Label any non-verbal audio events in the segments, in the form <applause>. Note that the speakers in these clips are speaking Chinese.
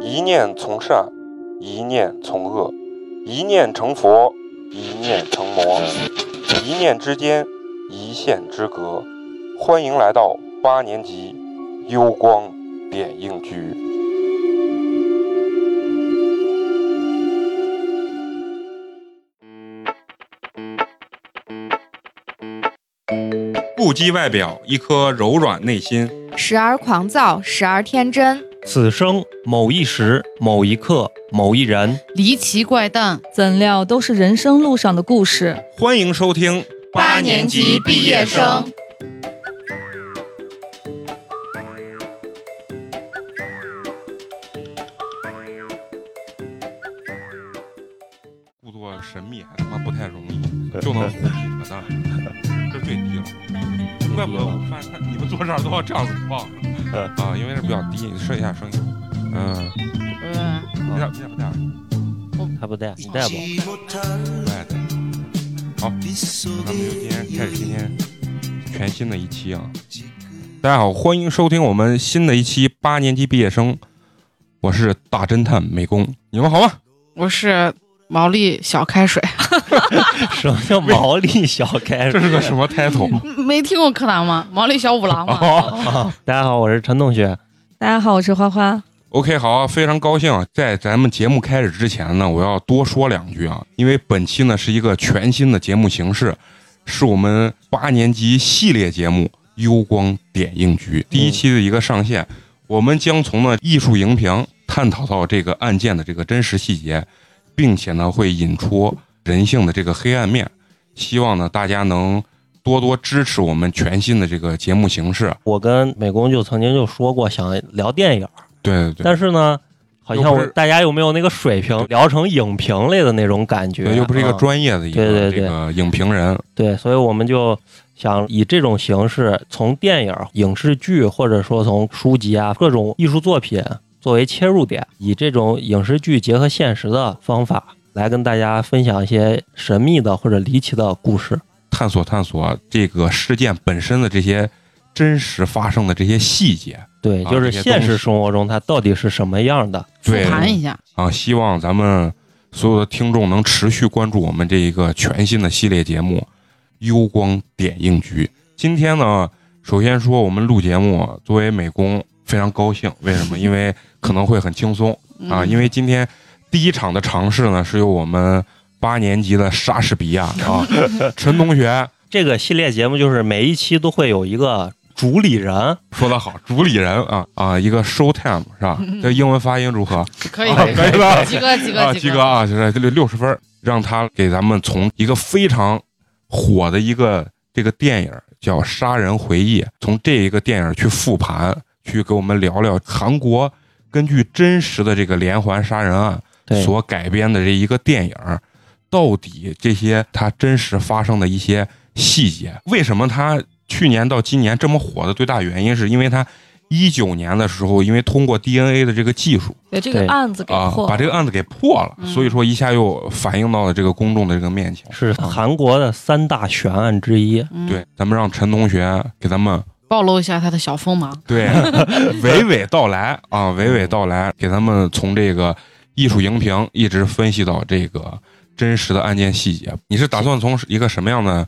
一念从善，一念从恶，一念成佛，一念成魔，一念之间，一线之隔。欢迎来到八年级幽光点映局。不羁外表，一颗柔软内心。时而狂躁，时而天真，此生某一时、某一刻、某一人，离奇怪诞，怎料都是人生路上的故事。欢迎收听八年级毕业生。故作神秘还他妈不太容易，就能呼吸可蛋，这最 <laughs> 低了。怪不得我发现他你们坐这儿都要这样子放啊，因为是比较低，你试一下声音。嗯，嗯，你带你带不带？他不带，你带不？不爱带。好，那咱们就今天开始今天全新的一期啊！大家好，欢迎收听我们新的一期八年级毕业生，我是大侦探美工，你们好吗？我是毛利小开水，<laughs> 什么叫毛利小开这是个什么 title？没听过柯南吗？毛利小五郎吗。哦大家好，我是陈同学。大家好，我是花花。OK，好，非常高兴啊！在咱们节目开始之前呢，我要多说两句啊，因为本期呢是一个全新的节目形式，是我们八年级系列节目《幽光点映局》第一期的一个上线。我们将从呢艺术荧屏探讨到这个案件的这个真实细节，并且呢会引出人性的这个黑暗面。希望呢大家能多多支持我们全新的这个节目形式。我跟美工就曾经就说过想聊电影，对对对，但是呢，好像大家有没有那个水平聊成影评类的那种感觉，对，又不是一个啊专业的一个、对对对这个影评人。对，所以我们就想以这种形式，从电影、影视剧，或者说从书籍啊各种艺术作品作为切入点，以这种影视剧结合现实的方法来跟大家分享一些神秘的或者离奇的故事。探索探索这个事件本身的这些真实发生的这些细节对，啊就是现实生活中它到底是什么样的？复对盘一下，啊，希望咱们所有的听众能持续关注我们这一个全新的系列节目《幽光点映局》。今天呢，首先说我们录节目，作为美工非常高兴，为什么？<laughs> 因为可能会很轻松啊，嗯因为今天第一场的尝试呢，是由我们八年级的莎士比亚 <laughs> 啊陈同学 <laughs> 这个系列节目就是每一期都会有一个主理人，说得好，主理人啊啊，一个 show time 是吧？这英文发音如何？可以啊可以吧及格及啊，格及格！啊，就是六六十分，让他给咱们从一个非常火的一个这个电影叫《杀人回忆》，从这一个电影去复盘，去给我们聊聊韩国根据真实的这个连环杀人案，所改编的这一个电影，到底这些它真实发生的一些细节，为什么它去年到今年这么火的最大原因，是因为它一九年的时候，因为通过 DNA 的这个技术。对这个案子给啊破，，把这个案子给破了，嗯所以说一下又反映到了这个公众的这个面前。是韩国的三大悬案之一。嗯，对，咱们让陈同学给咱们暴露一下他的小锋芒。对娓娓道来啊，娓娓道来，给咱们从这个艺术荧屏一直分析到这个真实的案件细节。你是打算从一个什么样的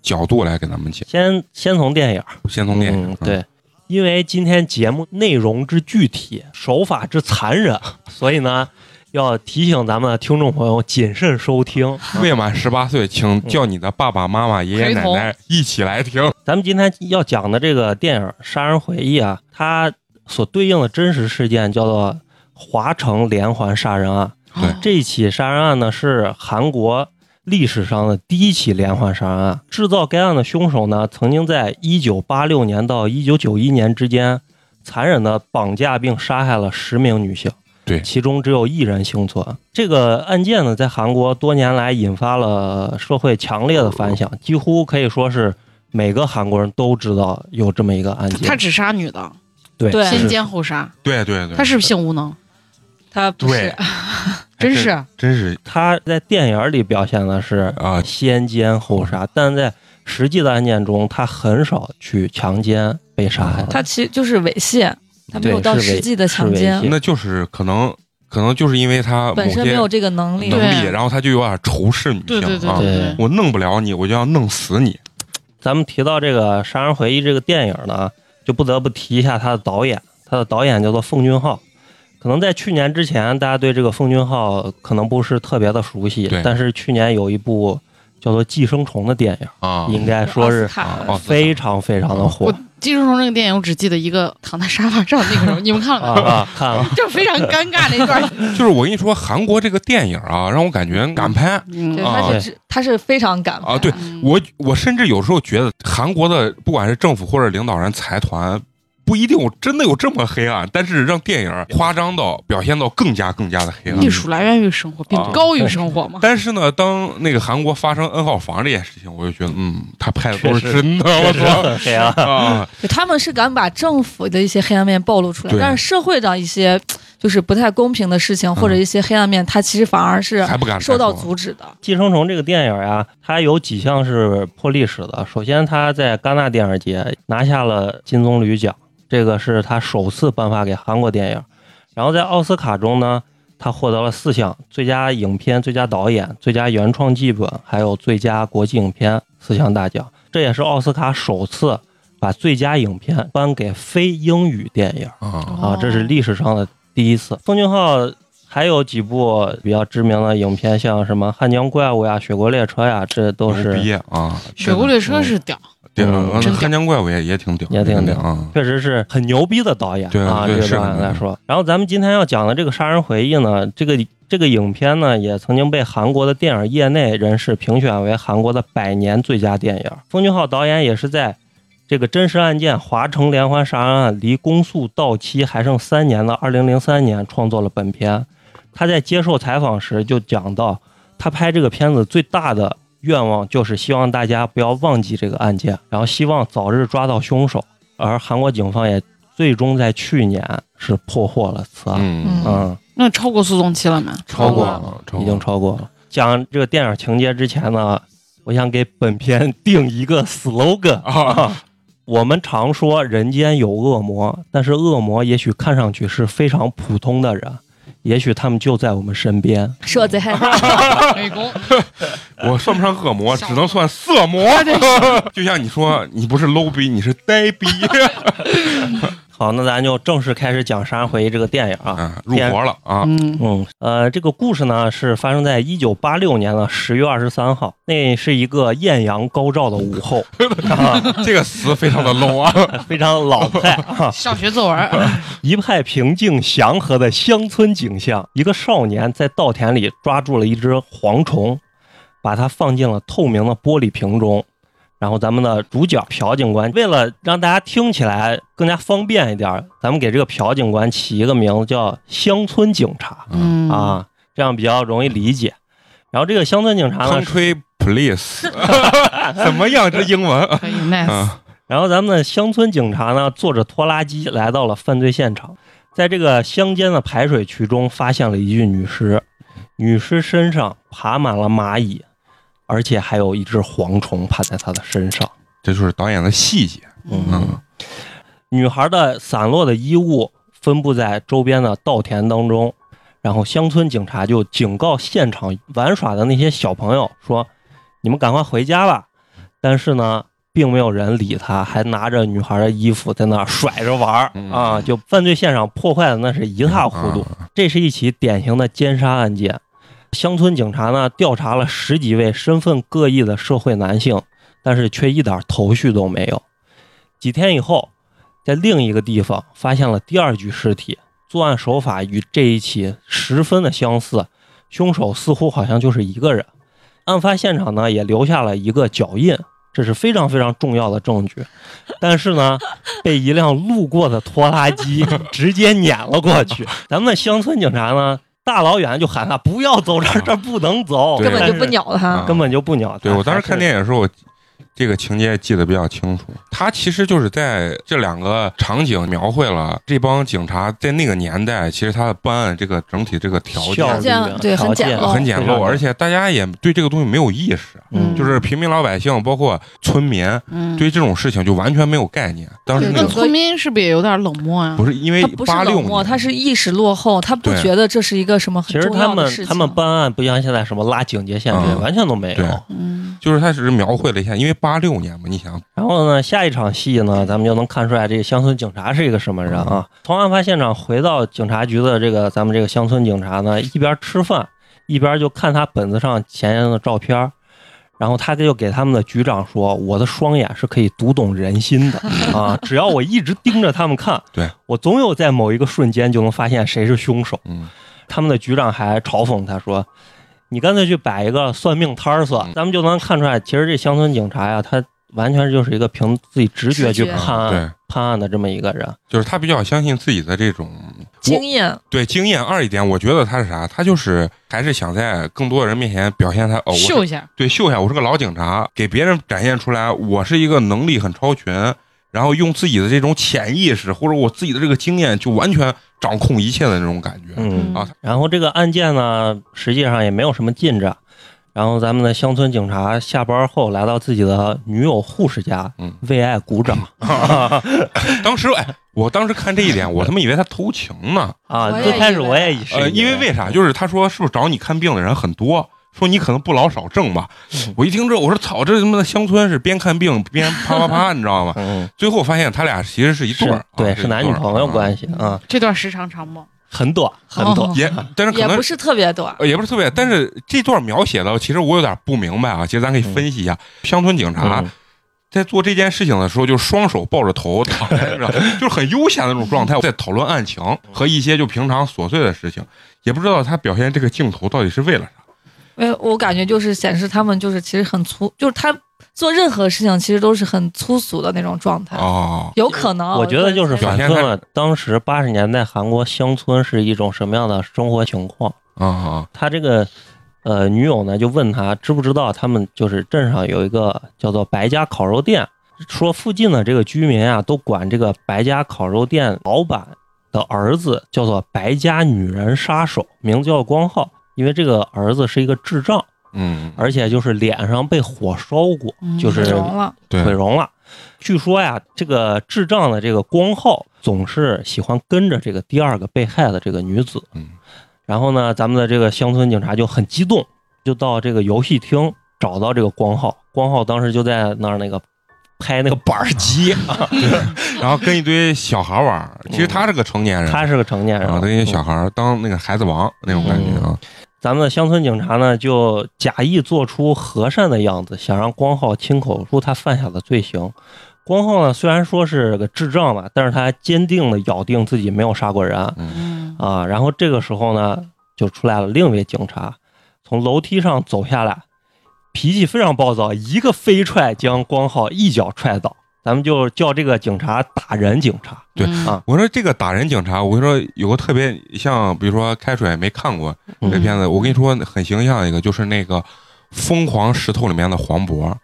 角度来给咱们讲？先先从电影，先从电影，嗯，对，因为今天节目内容之具体，手法之残忍，所以呢，要提醒咱们的听众朋友谨慎收听。未满十八岁，请叫你的爸爸妈妈、爷爷奶奶一起来听。咱们今天要讲的这个电影《杀人回忆》啊，它所对应的真实事件叫做华城连环杀人案。对哦这一起杀人案呢，是韩国历史上的第一起连环杀人案。制造该案的凶手呢，曾经在1986年到1991年之间，残忍的绑架并杀害了十名女性。对。其中只有一人幸存。这个案件呢，在韩国多年来引发了社会强烈的反响，几乎可以说是每个韩国人都知道有这么一个案件。他只杀女的，对对。先奸后杀，对对对，他是不是性无能？他不是，<laughs> 真是。真是。他在电影里表现的是啊。先奸后杀，但在实际的案件中，他很少去强奸被杀。害。他其实就是猥亵，他没有对到实际的强是奸，那就是可能可能就是因为他本身没有这个能力。能力，然后他就有点仇视女性对对对啊，我弄不了你，我就要弄死你。咱们提到这个《杀人回忆》这个电影呢，就不得不提一下他的导演，他的导演叫做奉俊昊。可能在去年之前，大家对这个奉俊昊可能不是特别的熟悉，但是去年有一部叫做《寄生虫》的电影，啊应该说是非常非常的火我《寄生虫》这个电影，我只记得一个躺在沙发上那个时候，你们看了吗？啊啊！看了，<laughs> 就非常尴尬那一段。就是我跟你说，韩国这个电影啊，让我感觉敢拍嗯对，啊他是他是非常敢啊。对嗯我，我甚至有时候觉得韩国的不管是政府或者领导人财团。不一定有真的有这么黑暗，但是让电影夸张到表现到更加更加的黑暗。艺术来源于生活，并啊高于生活嘛。但是呢，当那个韩国发生 N 号房这件事情，我就觉得，嗯，他拍的都是真的，我操很黑暗。<laughs> <laughs> 啊！他们是敢把政府的一些黑暗面暴露出来，对但是社会上一些就是不太公平的事情、或者一些黑暗面，它其实反而是还不敢受到阻止的。《寄生虫》这个电影呀，它有几项是破历史的。首先，它在戛纳电影节拿下了金棕榈奖，这个是他首次颁发给韩国电影。然后在奥斯卡中呢，他获得了四项：最佳影片、最佳导演、最佳原创剧本，还有最佳国际影片四项大奖。这也是奥斯卡首次把最佳影片颁给非英语电影。啊，啊，这是历史上的第一次。奉俊昊还有几部比较知名的影片，像什么《汉江怪物》呀、《雪国列车》呀，这都是啊！雪国列车是屌，嗯嗯真屌汉江怪物也也挺屌，也挺屌啊。确实是很牛逼的导演对啊，这个对是的导演来说。然后咱们今天要讲的这个《杀人回忆》呢，这个这个影片呢，也曾经被韩国的电影业内人士评选为韩国的百年最佳电影。奉俊昊导演也是在。这个真实案件华城连环杀人案离公诉到期还剩三年的二零零三年创作了本片。他在接受采访时就讲到，他拍这个片子最大的愿望就是希望大家不要忘记这个案件，然后希望早日抓到凶手。而韩国警方也最终在去年是破获了此案，嗯，嗯，那超过诉讼期了吗？超过了了，已经超过了。讲这个电影情节之前呢，我想给本片定一个 slogan 啊，<laughs> 我们常说人间有恶魔，但是恶魔也许看上去是非常普通的人，也许他们就在我们身边。说贼害怕，<laughs> 美工，<laughs> 我算不上恶魔，只能算色魔。<laughs> 就像你说，你不是 low 逼，你是呆逼好，那咱就正式开始讲《杀人回忆》这个电影啊。啊，入活了啊！嗯，嗯，呃，这个故事呢是发生在一九八六年的十月二十三号，那是一个艳阳高照的午后，啊，这个词非常的 low 啊！<laughs> 非常老派啊，<laughs> 小学作文，<laughs> 一派平静祥和的乡村景象。一个少年在稻田里抓住了一只蝗虫，把它放进了透明的玻璃瓶中。然后咱们的主角朴警官为了让大家听起来更加方便一点，咱们给这个朴警官起一个名字叫乡村警察。嗯，啊，这样比较容易理解。然后这个乡村警察呢，Country Police，<laughs> 怎么样？这英文可以 nice，啊？然后咱们的乡村警察呢，坐着拖拉机来到了犯罪现场，在这个乡间的排水渠中发现了一具女尸，女尸身上爬满了蚂蚁，而且还有一只蝗虫趴在他的身上。这就是导演的细节。嗯女孩的散落的衣物分布在周边的稻田当中，然后乡村警察就警告现场玩耍的那些小朋友说：“你们赶快回家吧。”但是呢，并没有人理他，还拿着女孩的衣服在那儿甩着玩儿嗯啊！就犯罪现场破坏的那是一塌糊涂。这是一起典型的奸杀案件。乡村警察呢调查了十几位身份各异的社会男性，但是却一点头绪都没有。几天以后，在另一个地方发现了第二具尸体，作案手法与这一起十分的相似，凶手似乎好像就是一个人。案发现场呢也留下了一个脚印，这是非常非常重要的证据。但是呢，被一辆路过的拖拉机直接碾了过去。咱们乡村警察呢，大老远就喊他不要走这儿，这儿不能走，根本就不鸟他啊。根本就不鸟他。对我当时看，电影的时候，我这个情节记得比较清楚。他其实就是在这两个场景描绘了这帮警察在那个年代，其实他的办案这个整体这个条件对很简陋很简陋，而且大家也对这个东西没有意识，嗯就是平民老百姓，包括村民，嗯，对这种事情就完全没有概念。当时对那个村民是不是也有点冷漠啊？不是因为他不是八六冷漠，年，他是意识落后，他不觉得这是一个什么很其实重他们要的事情。他们办案不像现在什么拉警戒线这完全都没对有。嗯，就是他只是描绘了一下，因为八六年嘛，你想，然后呢，下一场戏呢，咱们就能看出来这个乡村警察是一个什么人啊。从案发现场回到警察局的这个咱们这个乡村警察呢，一边吃饭一边就看他本子上前人的照片儿，然后他就给他们的局长说：“我的双眼是可以读懂人心的。<laughs> 啊，只要我一直盯着他们看，对。我总有在某一个瞬间就能发现谁是凶手。”嗯，他们的局长还嘲讽他说：“你干脆去摆一个算命摊儿算，嗯咱们就能看出来，其实这乡村警察呀，他完全就是一个凭自己直觉去判案、对，判案的这么一个人。就是他比较相信自己的这种经验，对经验。二一点，我觉得他是啥？他就是还是想在更多的人面前表现他哦，秀一下，对秀一下，我是个老警察，给别人展现出来我是一个能力很超群，然后用自己的这种潜意识或者我自己的这个经验，就完全掌控一切的那种感觉。嗯啊，然后这个案件呢，实际上也没有什么进展。然后咱们的乡村警察下班后来到自己的女友护士家，嗯为爱鼓掌 <laughs> <laughs> 当时哎，我当时看这一点，我他妈以为他偷情呢。啊！最开始我也是呃，因为为啥？就是他说是不是找你看病的人很多？说你可能不老少挣吧。嗯我一听这，我说操，这他妈的乡村是边看病边啪啪啪，<laughs> 你知道吗？嗯，最后发现他俩其实是一对儿，对，是男女朋友关系。系啊，这段时长长吗？很短很短哦。也，但是可能也不是特别短。呃也不是特别，但是这段描写的，其实我有点不明白啊。其实咱可以分析一下，乡村警察嗯在做这件事情的时候，就双手抱着头躺在那，<laughs> 就是很悠闲的那种状态，在讨论案情和一些就平常琐碎的事情，也不知道他表现这个镜头到底是为了啥。因为我感觉就是显示他们就是其实很粗，就是他做任何事情其实都是很粗俗的那种状态，哦，有可能我觉得就是表现他反映了当时八十年代韩国乡村是一种什么样的生活情况。啊啊，他这个呃女友呢就问他知不知道他们就是镇上有一个叫做白家烤肉店，说附近的这个居民啊都管这个白家烤肉店老板的儿子叫做白家女人杀手，名字叫光浩，因为这个儿子是一个智障，嗯，而且就是脸上被火烧过，嗯就是融了，对毁，容了。据说呀，这个智障的这个光浩总是喜欢跟着这个第二个被害的这个女子。嗯，然后呢，咱们的这个乡村警察就很激动，就到这个游戏厅找到这个光浩。光浩当时就在那儿那个拍那个板儿机，<laughs> 然后跟一堆小孩玩儿，其实他是个成年人，他是个成年人。啊，，跟一些小孩儿当那个孩子王那种感觉啊。咱们的乡村警察呢，就假意做出和善的样子，想让光浩亲口说他犯下的罪行。光浩呢，虽然说是个智障吧，但是他坚定的咬定自己没有杀过人。嗯。啊。然后这个时候呢，就出来了另一位警察，从楼梯上走下来，脾气非常暴躁，一个飞踹将光浩一脚踹倒。咱们就叫这个警察打人警察。对嗯啊我说这个打人警察，我跟你说有个特别像，比如说开水没看过这嗯片子，我跟你说很形象一个，就是那个《疯狂石头》里面的黄渤，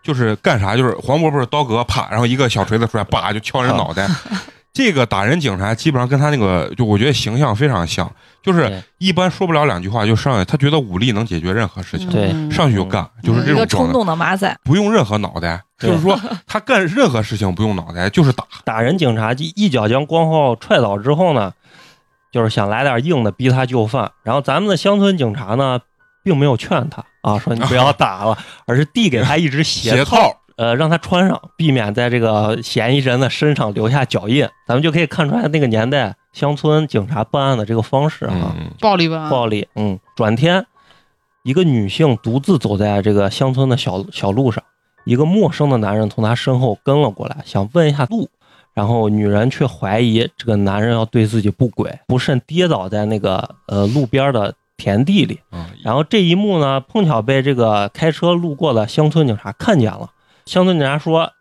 就是干啥就是黄渤不是刀哥啪，然后一个小锤子出来，叭就敲人脑袋。<laughs> 这个打人警察基本上跟他那个，就我觉得形象非常像，就是一般说不了两句话就上去，他觉得武力能解决任何事情，对。嗯上去就干，就是这种冲动的马仔，不用任何脑袋，对。就是说他干任何事情不用脑袋，就是打。打人警察一一脚将光浩踹倒之后呢，就是想来点硬的逼他就范。然后咱们的乡村警察呢，并没有劝他啊，说你不要打了，<laughs> 而是递给他一只鞋鞋套，呃，让他穿上，避免在这个嫌疑人的身上留下脚印。咱们就可以看出来那个年代乡村警察办案的这个方式啊，嗯，暴力吧，暴力。嗯，转天，一个女性独自走在这个乡村的小小路上，一个陌生的男人从她身后跟了过来，想问一下路。然后女人却怀疑这个男人要对自己不轨，不慎跌倒在那个呃路边的田地里。啊，然后这一幕呢，碰巧被这个开车路过的乡村警察看见了。乡村警察说：“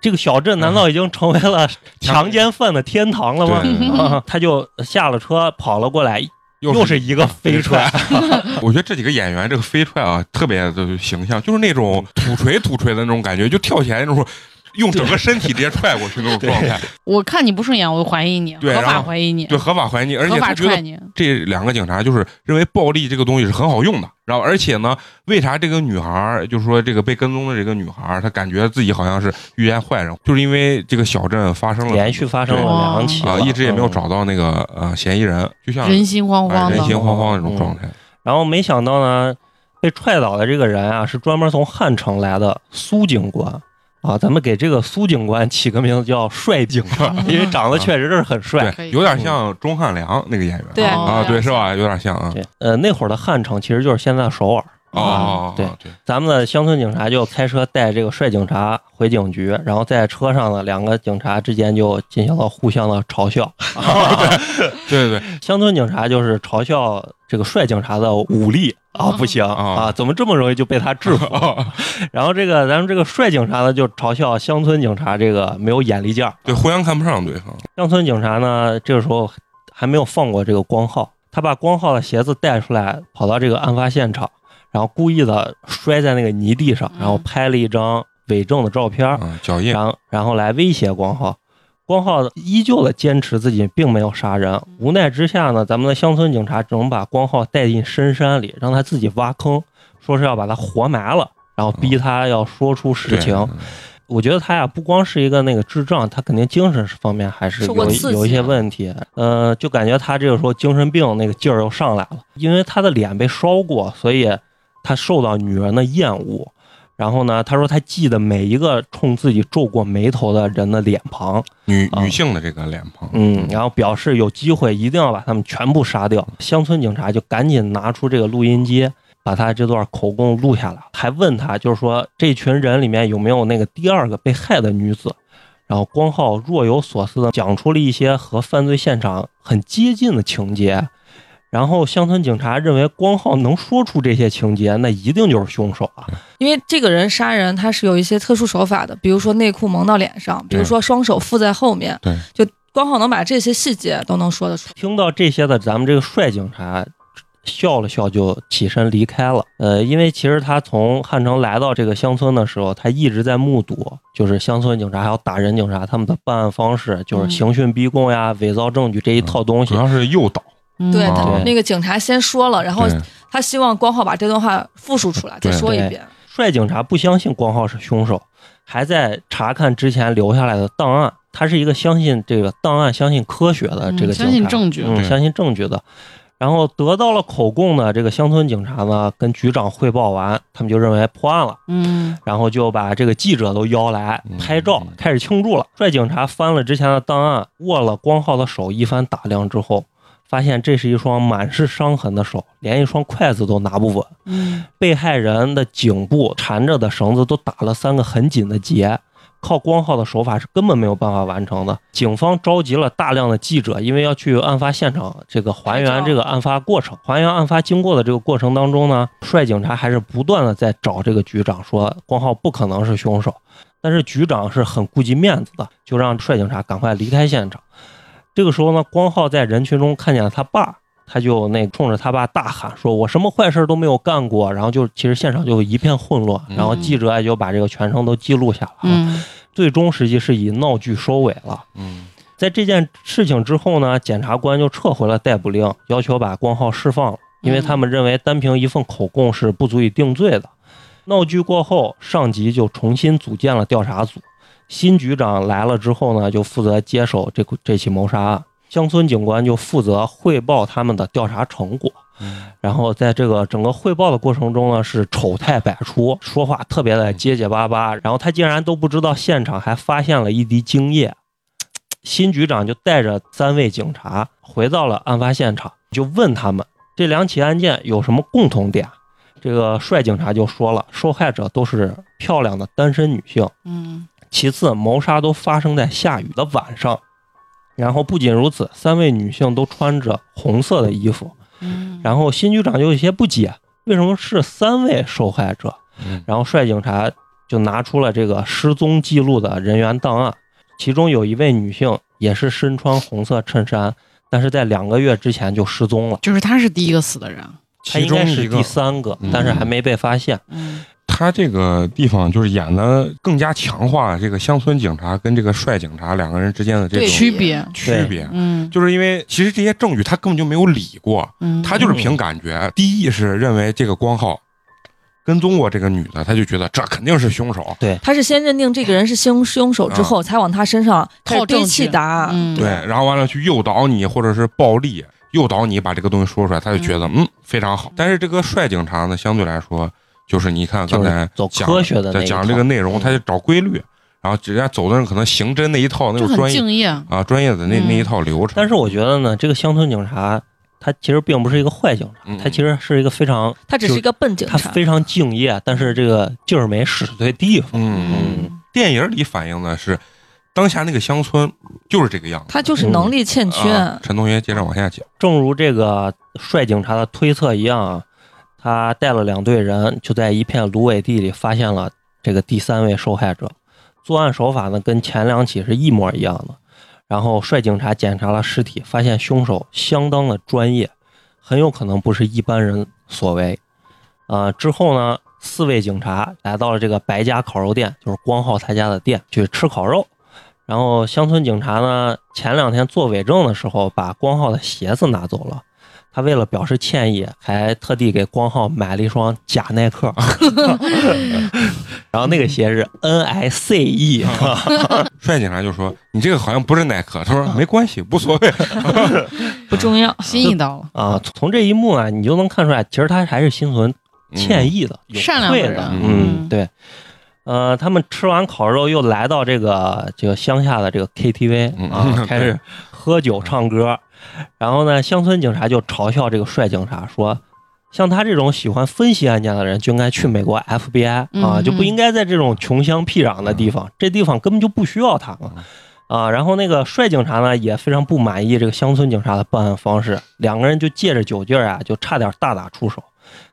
这个小镇难道已经成为了强奸犯的天堂了吗？”他就下了车，跑了过来，又又是一个 <laughs> 飞踹，<laughs> 我觉得这几个演员这个飞踹啊，特别的形象，就是那种土锤土锤的那种感觉，就跳起来那种，用整个身体直接踹过去那种状态。我看你不顺眼，我就怀疑你，合法怀疑你，对，合法怀疑你，而且他觉得你。这两个警察就是认为暴力这个东西是很好用的，然后而且呢，为啥这个女孩儿就是说这个被跟踪的这个女孩儿，她感觉自己好像是遇见坏人，就是因为这个小镇发生了连续发生了两起啊、了一直也没有嗯找到那个呃嫌疑人，就像人心惶惶人心惶惶那种状态。然后没想到呢，被踹倒的这个人啊，是专门从汉城来的苏警官啊。咱们给这个苏警官起个名字叫帅警官，因为长得确实是很帅。对，有点像钟汉良那个演员，对哦啊，对，是吧？有点像啊。对，呃，那会儿的汉城其实就是现在的首尔。哦，对对，咱们的乡村警察就开车带这个帅警察回警局，然后在车上呢，两个警察之间就进行了互相的嘲笑。<laughs> 对对对，乡村警察就是嘲笑这个帅警察的武力啊，不行啊啊，怎么这么容易就被他制服？<laughs> 然后这个咱们这个帅警察呢，就嘲笑乡村警察这个没有眼力劲儿。对，互相看不上对方。乡村警察呢，这个时候还没有放过这个光浩，他把光浩的鞋子带出来，跑到这个案发现场，然后故意的摔在那个泥地上，然后拍了一张伪证的照片脚印然后然后来威胁光浩。光浩依旧的坚持自己并没有杀人，无奈之下呢，咱们的乡村警察只能把光浩带进深山里，让他自己挖坑，说是要把他活埋了，然后逼他要说出实情。对我觉得他呀，不光是一个那个智障，他肯定精神方面还是有有一些问题。呃，就感觉他这个时候精神病那个劲儿又上来了，因为他的脸被烧过，所以他受到女人的厌恶。然后呢，他说他记得每一个冲自己皱过眉头的人的脸庞，啊。女女性的这个脸庞，嗯，然后表示有机会一定要把他们全部杀掉。乡村警察就赶紧拿出这个录音机，把他这段口供录下来，还问他，就是说这群人里面有没有那个第二个被害的女子。然后光浩若有所思的讲出了一些和犯罪现场很接近的情节，然后乡村警察认为光浩能说出这些情节，那一定就是凶手啊。因为这个人杀人他是有一些特殊手法的，比如说内裤蒙到脸上，比如说双手附在后面，对，就光浩能把这些细节都能说得出。听到这些的，咱们这个帅警察笑了笑，就起身离开了。呃，因为其实他从汉城来到这个乡村的时候，他一直在目睹，就是乡村警察还有打人警察他们的办案方式，就是刑讯逼供呀、伪造证据这一套东西主。要是诱导。嗯对，啊他那个警察先说了，然后他希望光浩把这段话复述出来，再说一遍。帅警察不相信光浩是凶手，还在查看之前留下来的档案。他是一个相信这个档案、相信科学的这个警察，嗯相信证据嗯，相信证据的。然后得到了口供的这个乡村警察呢，跟局长汇报完，他们就认为破案了，嗯然后就把这个记者都邀来嗯拍照，开始庆祝了。帅警察翻了之前的档案，握了光浩的手，一番打量之后，发现这是一双满是伤痕的手，连一双筷子都拿不稳。嗯被害人的颈部缠着的绳子都打了三个很紧的结，靠光浩的手法是根本没有办法完成的。警方召集了大量的记者，因为要去案发现场这个还原这个案发过程，还原案发经过的这个过程当中呢，帅警察还是不断的在找这个局长说光浩不可能是凶手，但是局长是很顾及面子的，就让帅警察赶快离开现场。这个时候呢，光浩在人群中看见了他爸，他就那冲着他爸大喊说：“我什么坏事都没有干过。”然后就其实现场就一片混乱，嗯然后记者也就把这个全程都记录下来了。嗯最终实际是以闹剧收尾了。嗯在这件事情之后呢，检察官就撤回了逮捕令，要求把光浩释放了，因为他们认为单凭一份口供是不足以定罪的。闹剧过后，上级就重新组建了调查组，新局长来了之后呢，就负责接手这这起谋杀案。乡村警官就负责汇报他们的调查成果，嗯然后在这个整个汇报的过程中呢，是丑态百出，说话特别的结结巴巴。然后他竟然都不知道现场还发现了一滴精液。新局长就带着三位警察回到了案发现场，就问他们这两起案件有什么共同点。这个帅警察就说了，受害者都是漂亮的单身女性，嗯其次，谋杀都发生在下雨的晚上。然后不仅如此，三位女性都穿着红色的衣服。嗯，然后新局长就有些不解，为什么是三位受害者？嗯然后帅警察就拿出了这个失踪记录的人员档案，其中有一位女性也是身穿红色衬衫，但是在两个月之前就失踪了。就是她是第一个死的人。应该是第三个嗯，但是还没被发现。嗯，他这个地方就是演的更加强化这个乡村警察跟这个帅警察两个人之间的这对种区别。区别。嗯就是因为其实这些证据他根本就没有理过，嗯，他就是凭感觉，第一是认为这个光浩跟踪过这个女的，他就觉得这肯定是凶手。对他是先认定这个人是凶凶手之后，才往他身上开始堆靠证气打。嗯，对，然后完了去诱导你，或者是暴力诱导你把这个东西说出来，他就觉得嗯非常好。但是这个帅警察呢，相对来说就是你看刚才走讲科学的在讲这个内容，嗯他就找规律，然后人家走的人可能刑侦那一套那种专业敬业。啊专业的那嗯那一套流程。但是我觉得呢，这个乡村警察他其实并不是一个坏警察嗯，他其实是一个非常他只是一个笨警察。他非常敬业，但是这个劲儿没使对地方。嗯，嗯，电影里反映的是当下那个乡村就是这个样子。他就是能力欠缺。啊陈同学接着往下讲。正如这个帅警察的推测一样啊，他带了两队人，就在一片芦苇地里发现了这个第三位受害者。作案手法呢，跟前两起是一模一样的。然后帅警察检查了尸体，发现凶手相当的专业，很有可能不是一般人所为。呃，之后呢，四位警察来到了这个白家烤肉店，就是光浩他家的店，去吃烤肉。然后乡村警察呢，前两天做伪证的时候，把光浩的鞋子拿走了。他为了表示歉意，还特地给光浩买了一双假耐克，<laughs> 然后那个鞋是 N I C E，<laughs> 帅警察就说：“你这个好像不是耐克。”他说：“没关系，无所谓。<laughs> 不重要。心意到了，啊，从这一幕啊，你就能看出来，其实他还是心存歉意的，有善良愧的。人嗯，嗯对。呃，他们吃完烤肉，又来到这个这个乡下的这个 KTV 嗯啊，开始喝酒唱歌。然后呢，乡村警察就嘲笑这个帅警察说：“像他这种喜欢分析案件的人，就应该去美国 FBI 啊，嗯就不应该在这种穷乡僻壤的地方，这地方根本就不需要他们。”啊，然后那个帅警察呢也非常不满意这个乡村警察的办案方式，两个人就借着酒劲儿啊，就差点大打出手，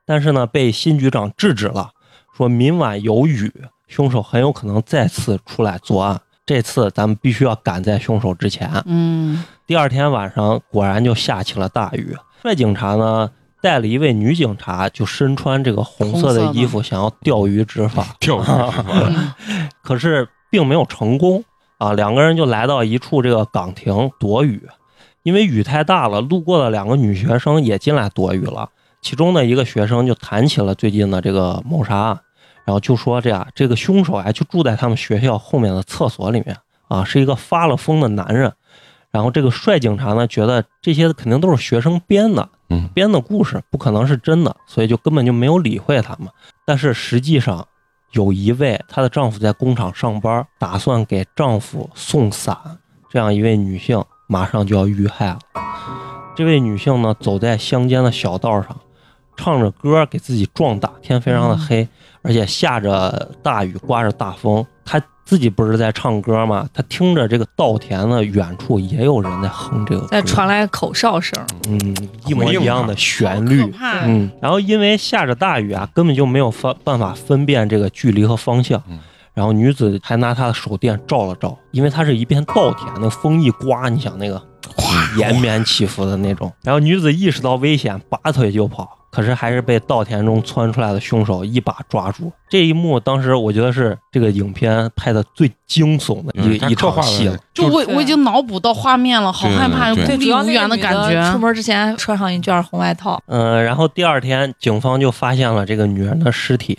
但是呢被新局长制止了，说明晚有雨，凶手很有可能再次出来作案，这次咱们必须要赶在凶手之前。嗯第二天晚上果然就下起了大雨，帅警察呢带了一位女警察，就身穿这个红色的衣服，想要钓鱼执法，<laughs> 钓鱼执法嗯 <laughs> 可是并没有成功啊。两个人就来到一处这个岗亭躲雨，因为雨太大了，路过的两个女学生也进来躲雨了。其中的一个学生就谈起了最近的这个谋杀案，然后就说这样，这个凶手啊就住在他们学校后面的厕所里面啊，是一个发了疯的男人。然后这个帅警察呢，觉得这些肯定都是学生编的，嗯编的故事不可能是真的，所以就根本就没有理会他们。但是实际上，有一位她的丈夫在工厂上班，打算给丈夫送伞，这样一位女性马上就要遇害了。这位女性呢，走在乡间的小道上，唱着歌给自己壮胆。天非常的黑，而且下着大雨，刮着大风。她自己不是在唱歌吗？他听着这个稻田的远处也有人在哼这个歌，再传来口哨声，嗯一模一样的旋律。嗯，然后因为下着大雨啊，根本就没有分办法分辨这个距离和方向。嗯。然后女子还拿她的手电照了照，因为它是一片稻田，那风一刮，你想那个延绵起伏的那种。然后女子意识到危险，拔腿就跑，可是还是被稻田中窜出来的凶手一把抓住。这一幕当时我觉得是这个影片拍的最惊悚的一、一场戏就我我已经脑补到画面了，好害怕，孤立无援的感觉。出门之前穿上一件红外套，嗯，然后第二天，警方就发现了这个女人的尸体，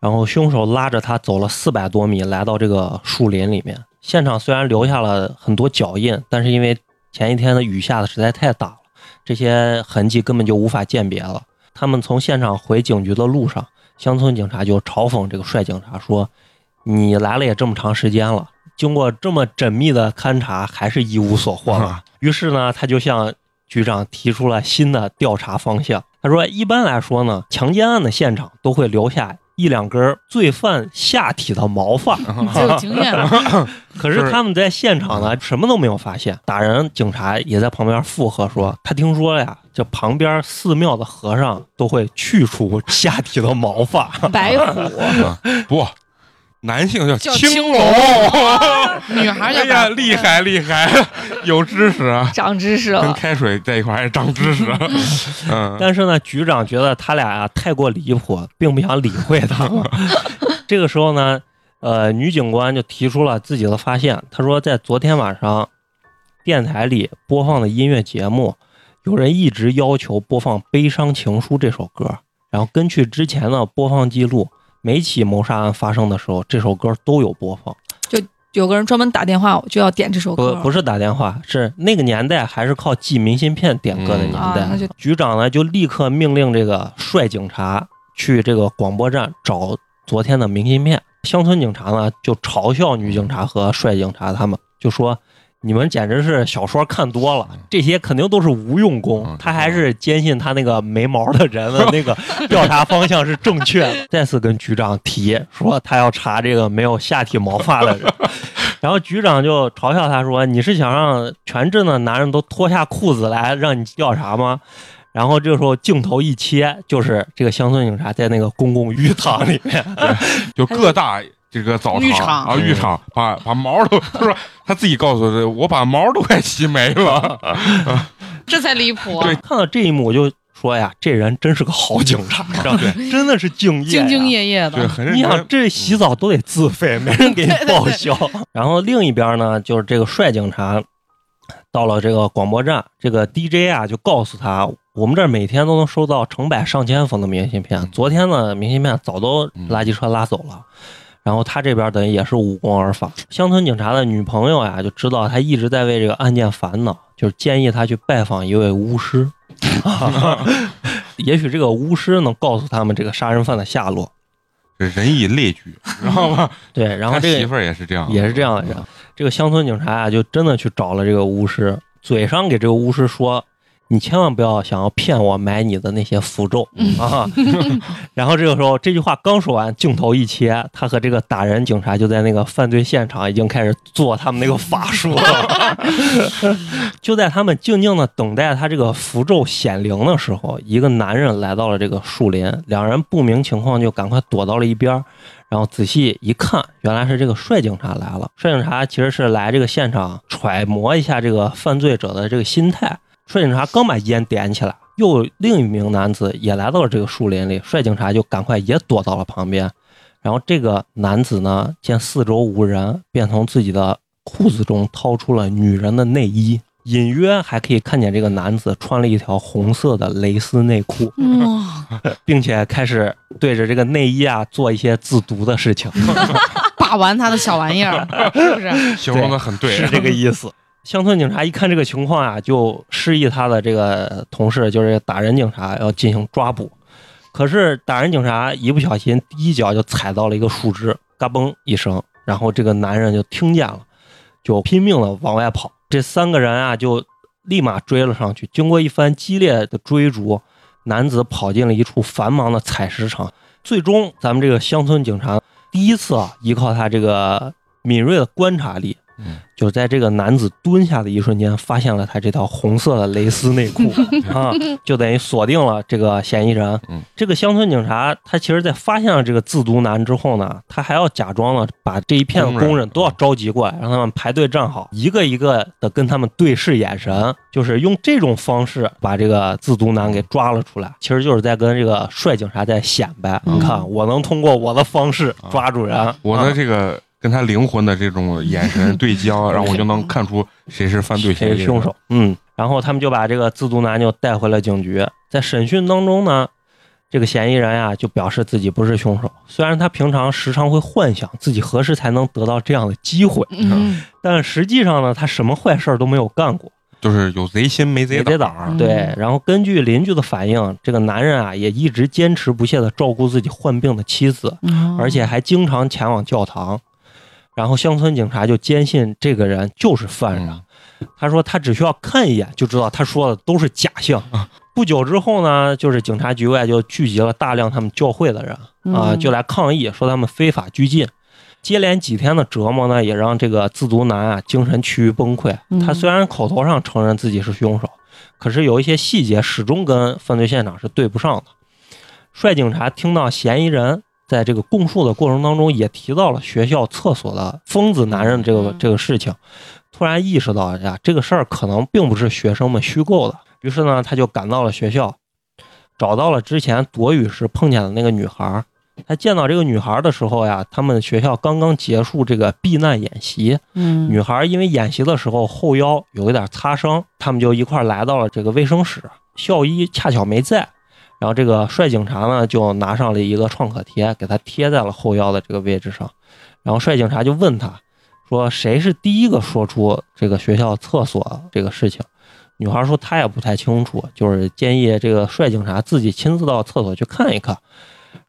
然后凶手拉着她走了四百多米，来到这个树林里面。现场虽然留下了很多脚印，但是因为前一天的雨下的实在太大了，这些痕迹根本就无法鉴别了。他们从现场回警局的路上，乡村警察就嘲讽这个帅警察说：“你来了也这么长时间了，经过这么缜密的勘查，还是一无所获啊？”于是呢，他就向局长提出了新的调查方向。他说，一般来说呢，强奸案的现场都会留下一两根罪犯下体的毛发，<laughs> 有经验了，<laughs> 可是他们在现场呢，什么都没有发现。打人警察也在旁边附和说，他听说了呀，这旁边寺庙的和尚都会去除下体的毛发。<laughs> 白虎，啊不，男性叫叫青青龙，<laughs> 女孩叫哎呀，厉害厉害，有知识啊！<laughs> 长知识了跟。开水在一块儿还长知识。<laughs> 嗯，但是呢，局长觉得他俩呀、太过离谱，并不想理会他们。这个时候呢，呃，女警官就提出了自己的发现。她说，在昨天晚上电台里播放的音乐节目，有人一直要求播放《悲伤情书》这首歌，然后根据之前的播放记录，每起谋杀案发生的时候，这首歌都有播放。就有个人专门打电话就要点这首歌，不不是打电话，是那个年代还是靠寄明信片点歌的年代。局长呢就立刻命令这个帅警察去这个广播站找昨天的明信片。乡村警察呢就嘲笑女警察和帅警察他们，就说。你们简直是小说看多了，这些肯定都是无用功嗯。他还是坚信他那个没毛的人的那个 <laughs> 调查方向是正确的。再次跟局长提说，他要查这个没有下体毛发的人。<laughs> 然后局长就嘲笑他说：“你是想让全镇的男人都脱下裤子来让你调查吗？”然后这个时候镜头一切，就是这个乡村警察在那个公共浴 <laughs> 堂里面，就各大这个澡浴场啊，浴场把把毛都，他说他自己告诉我，我把毛都快洗没了。<laughs> <laughs> 这才离谱。对看到这一幕我就说呀，这人真是个好警察，<laughs> 对真的是敬业呀，兢兢业业对，的，很认你想。这洗澡都得自费，没人给你报销。然后另一边呢，就是这个帅警察到了这个广播站，这个 DJ 啊就告诉他，我们这儿每天都能收到成百上千封的明信片，昨天的明信片早都垃圾车拉走了。然后他这边等于也是无功而返。乡村警察的女朋友呀，就知道他一直在为这个案件烦恼，就是建议他去拜访一位巫师，<laughs> 也许这个巫师能告诉他们这个杀人犯的下落。这人以类聚，知道吗？对，然后这个他媳妇儿也是这样，也是这样的人。这个乡村警察啊，就真的去找了这个巫师，嘴上给这个巫师说：“你千万不要想要骗我买你的那些符咒啊。<laughs> ”然后这个时候，这句话刚说完，镜头一切，他和这个打人警察就在那个犯罪现场已经开始做他们那个法术了。<laughs> 就在他们静静的等待他这个符咒显灵的时候，一个男人来到了这个树林，两人不明情况就赶快躲到了一边儿。然后仔细一看，原来是这个帅警察来了。帅警察其实是来这个现场揣摩一下这个犯罪者的这个心态。帅警察刚把烟点起来，又另一名男子也来到了这个树林里，帅警察就赶快也躲到了旁边。然后这个男子呢，见四周无人，便从自己的裤子中掏出了女人的内衣，隐约还可以看见这个男子穿了一条红色的蕾丝内裤。并且开始对着这个内衣啊做一些自毒的事情，把玩他的小玩意儿，是不是？<laughs> 形容的很对，是这个意思。乡村警察一看这个情况啊，就示意他的这个同事，就是打人警察要进行抓捕。可是打人警察一不小心，第一脚就踩到了一个树枝，嘎嘣一声，然后这个男人就听见了，就拼命的往外跑。这三个人啊，就立马追了上去。经过一番激烈的追逐，男子跑进了一处繁忙的采石场。最终，咱们这个乡村警察第一次啊，依靠他这个敏锐的观察力，就在这个男子蹲下的一瞬间，发现了他这条红色的蕾丝内裤 <laughs> 啊，就等于锁定了这个嫌疑人。嗯这个乡村警察他其实，在发现了这个自毒男之后呢，他还要假装呢，把这一片的工人都要召集过来，让他们排队站好，一个一个的跟他们对视眼神，就是用这种方式把这个自毒男给抓了出来。其实就是在跟这个帅警察在显摆，嗯你看我能通过我的方式抓住人，我的啊这个跟他灵魂的这种眼神 <laughs> 对焦，然后我就能看出谁是犯罪嫌疑人谁是凶手。嗯，然后他们就把这个自毒男就带回了警局。在审讯当中呢，这个嫌疑人呀就表示自己不是凶手，虽然他平常时常会幻想自己何时才能得到这样的机会，嗯，但实际上呢，他什么坏事儿都没有干过。就是有贼心没贼胆儿。对。然后根据邻居的反映，这个男人啊也一直坚持不懈的照顾自己患病的妻子，嗯而且还经常前往教堂。然后乡村警察就坚信这个人就是犯人。嗯他说他只需要看一眼就知道他说的都是假象。不久之后呢，就是警察局外就聚集了大量他们教会的人啊、嗯就来抗议，说他们非法拘禁。接连几天的折磨呢，也让这个自足男啊精神趋于崩溃。嗯他虽然口头上承认自己是凶手，可是有一些细节始终跟犯罪现场是对不上的。帅警察听到嫌疑人在这个供述的过程当中，也提到了学校厕所的疯子男人这个嗯这个事情，突然意识到呀，这个事儿可能并不是学生们虚构的。于是呢，他就赶到了学校，找到了之前躲雨时碰见的那个女孩儿。他见到这个女孩儿的时候呀，他们学校刚刚结束这个避难演习，嗯女孩因为演习的时候后腰有一点擦伤，他们就一块儿来到了这个卫生室。校医恰巧没在，然后这个帅警察呢就拿上了一个创可贴，给他贴在了后腰的这个位置上。然后帅警察就问他说：“谁是第一个说出这个学校厕所这个事情？”女孩说她也不太清楚，就是建议这个帅警察自己亲自到厕所去看一看。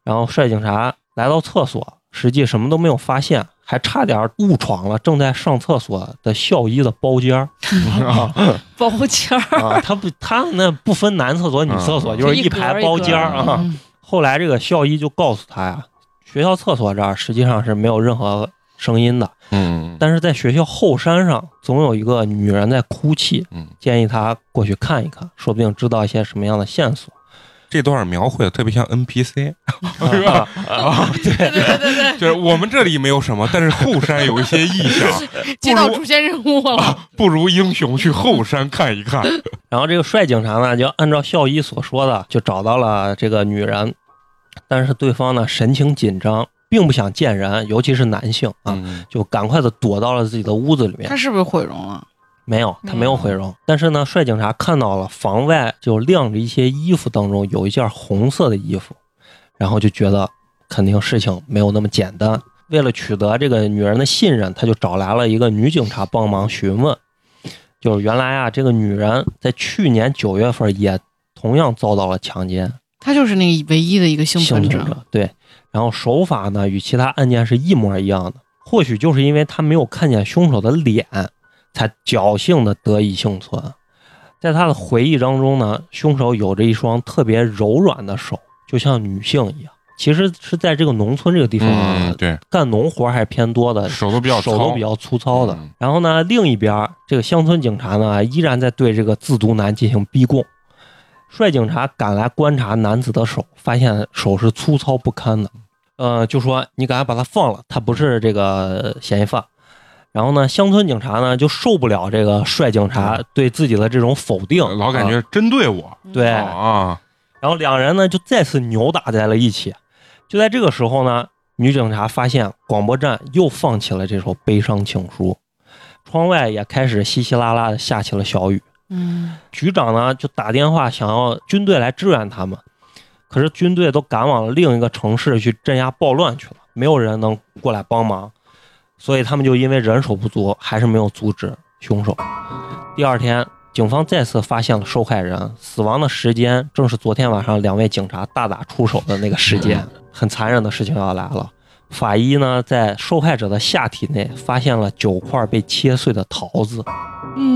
然后帅警察来到厕所，实际什么都没有发现，还差点误闯了正在上厕所的校医的包间儿 <laughs> 包间儿，啊！他不，他那不分男厕所、女厕所，嗯就是一排包间儿啊。嗯后来这个校医就告诉他呀，学校厕所这儿实际上是没有任何声音的，嗯但是在学校后山上总有一个女人在哭泣，嗯，建议他过去看一看，说不定知道一些什么样的线索。这段描绘的特别像 NPC，<laughs> 是吧？啊，对，对对对对，就是我们这里没有什么，但是后山有一些异象，接到主线任务了，<laughs> 不如英雄去后山看一看。<laughs> 然后这个帅警察呢，就按照校医所说的，就找到了这个女人，但是对方呢神情紧张，并不想见人，尤其是男性啊，嗯就赶快的躲到了自己的屋子里面他。是不是毁容了？没有，他没有毁容，但是呢，帅警察看到了房外就晾着一些衣服，当中有一件红色的衣服，然后就觉得肯定事情没有那么简单。为了取得这个女人的信任，他就找来了一个女警察帮忙询问。就是原来啊，这个女人在去年九月份也同样遭到了强奸，她就是那个唯一的一个幸存者。幸存者对，然后手法呢与其他案件是一模一样的。或许就是因为他没有看见凶手的脸，才侥幸的得以幸存。在他的回忆当中呢，凶手有着一双特别柔软的手，就像女性一样。其实是在这个农村这个地方啊，嗯，对，干农活还是偏多的，手都比较手糙都比较粗糙的。嗯然后呢，另一边这个乡村警察呢，依然在对这个自毒男进行逼供。帅警察赶来观察男子的手，发现手是粗糙不堪的，呃，就说你赶快把他放了，他不是这个嫌疑犯。然后呢，乡村警察呢就受不了这个帅警察对自己的这种否定，老感啊。觉针对我。对，啊，然后两人呢就再次扭打在了一起。就在这个时候呢，女警察发现广播站又放起了这首悲伤情书，窗外也开始稀稀拉拉的下起了小雨。嗯，局长呢就打电话想要军队来支援他们，可是军队都赶往了另一个城市去镇压暴乱去了，没有人能过来帮忙，所以他们就因为人手不足，还是没有阻止凶手。第二天，警方再次发现了受害人，死亡的时间正是昨天晚上两位警察大打出手的那个时间。<laughs> 很残忍的事情要来了，法医呢在受害者的下体内发现了九块被切碎的桃子。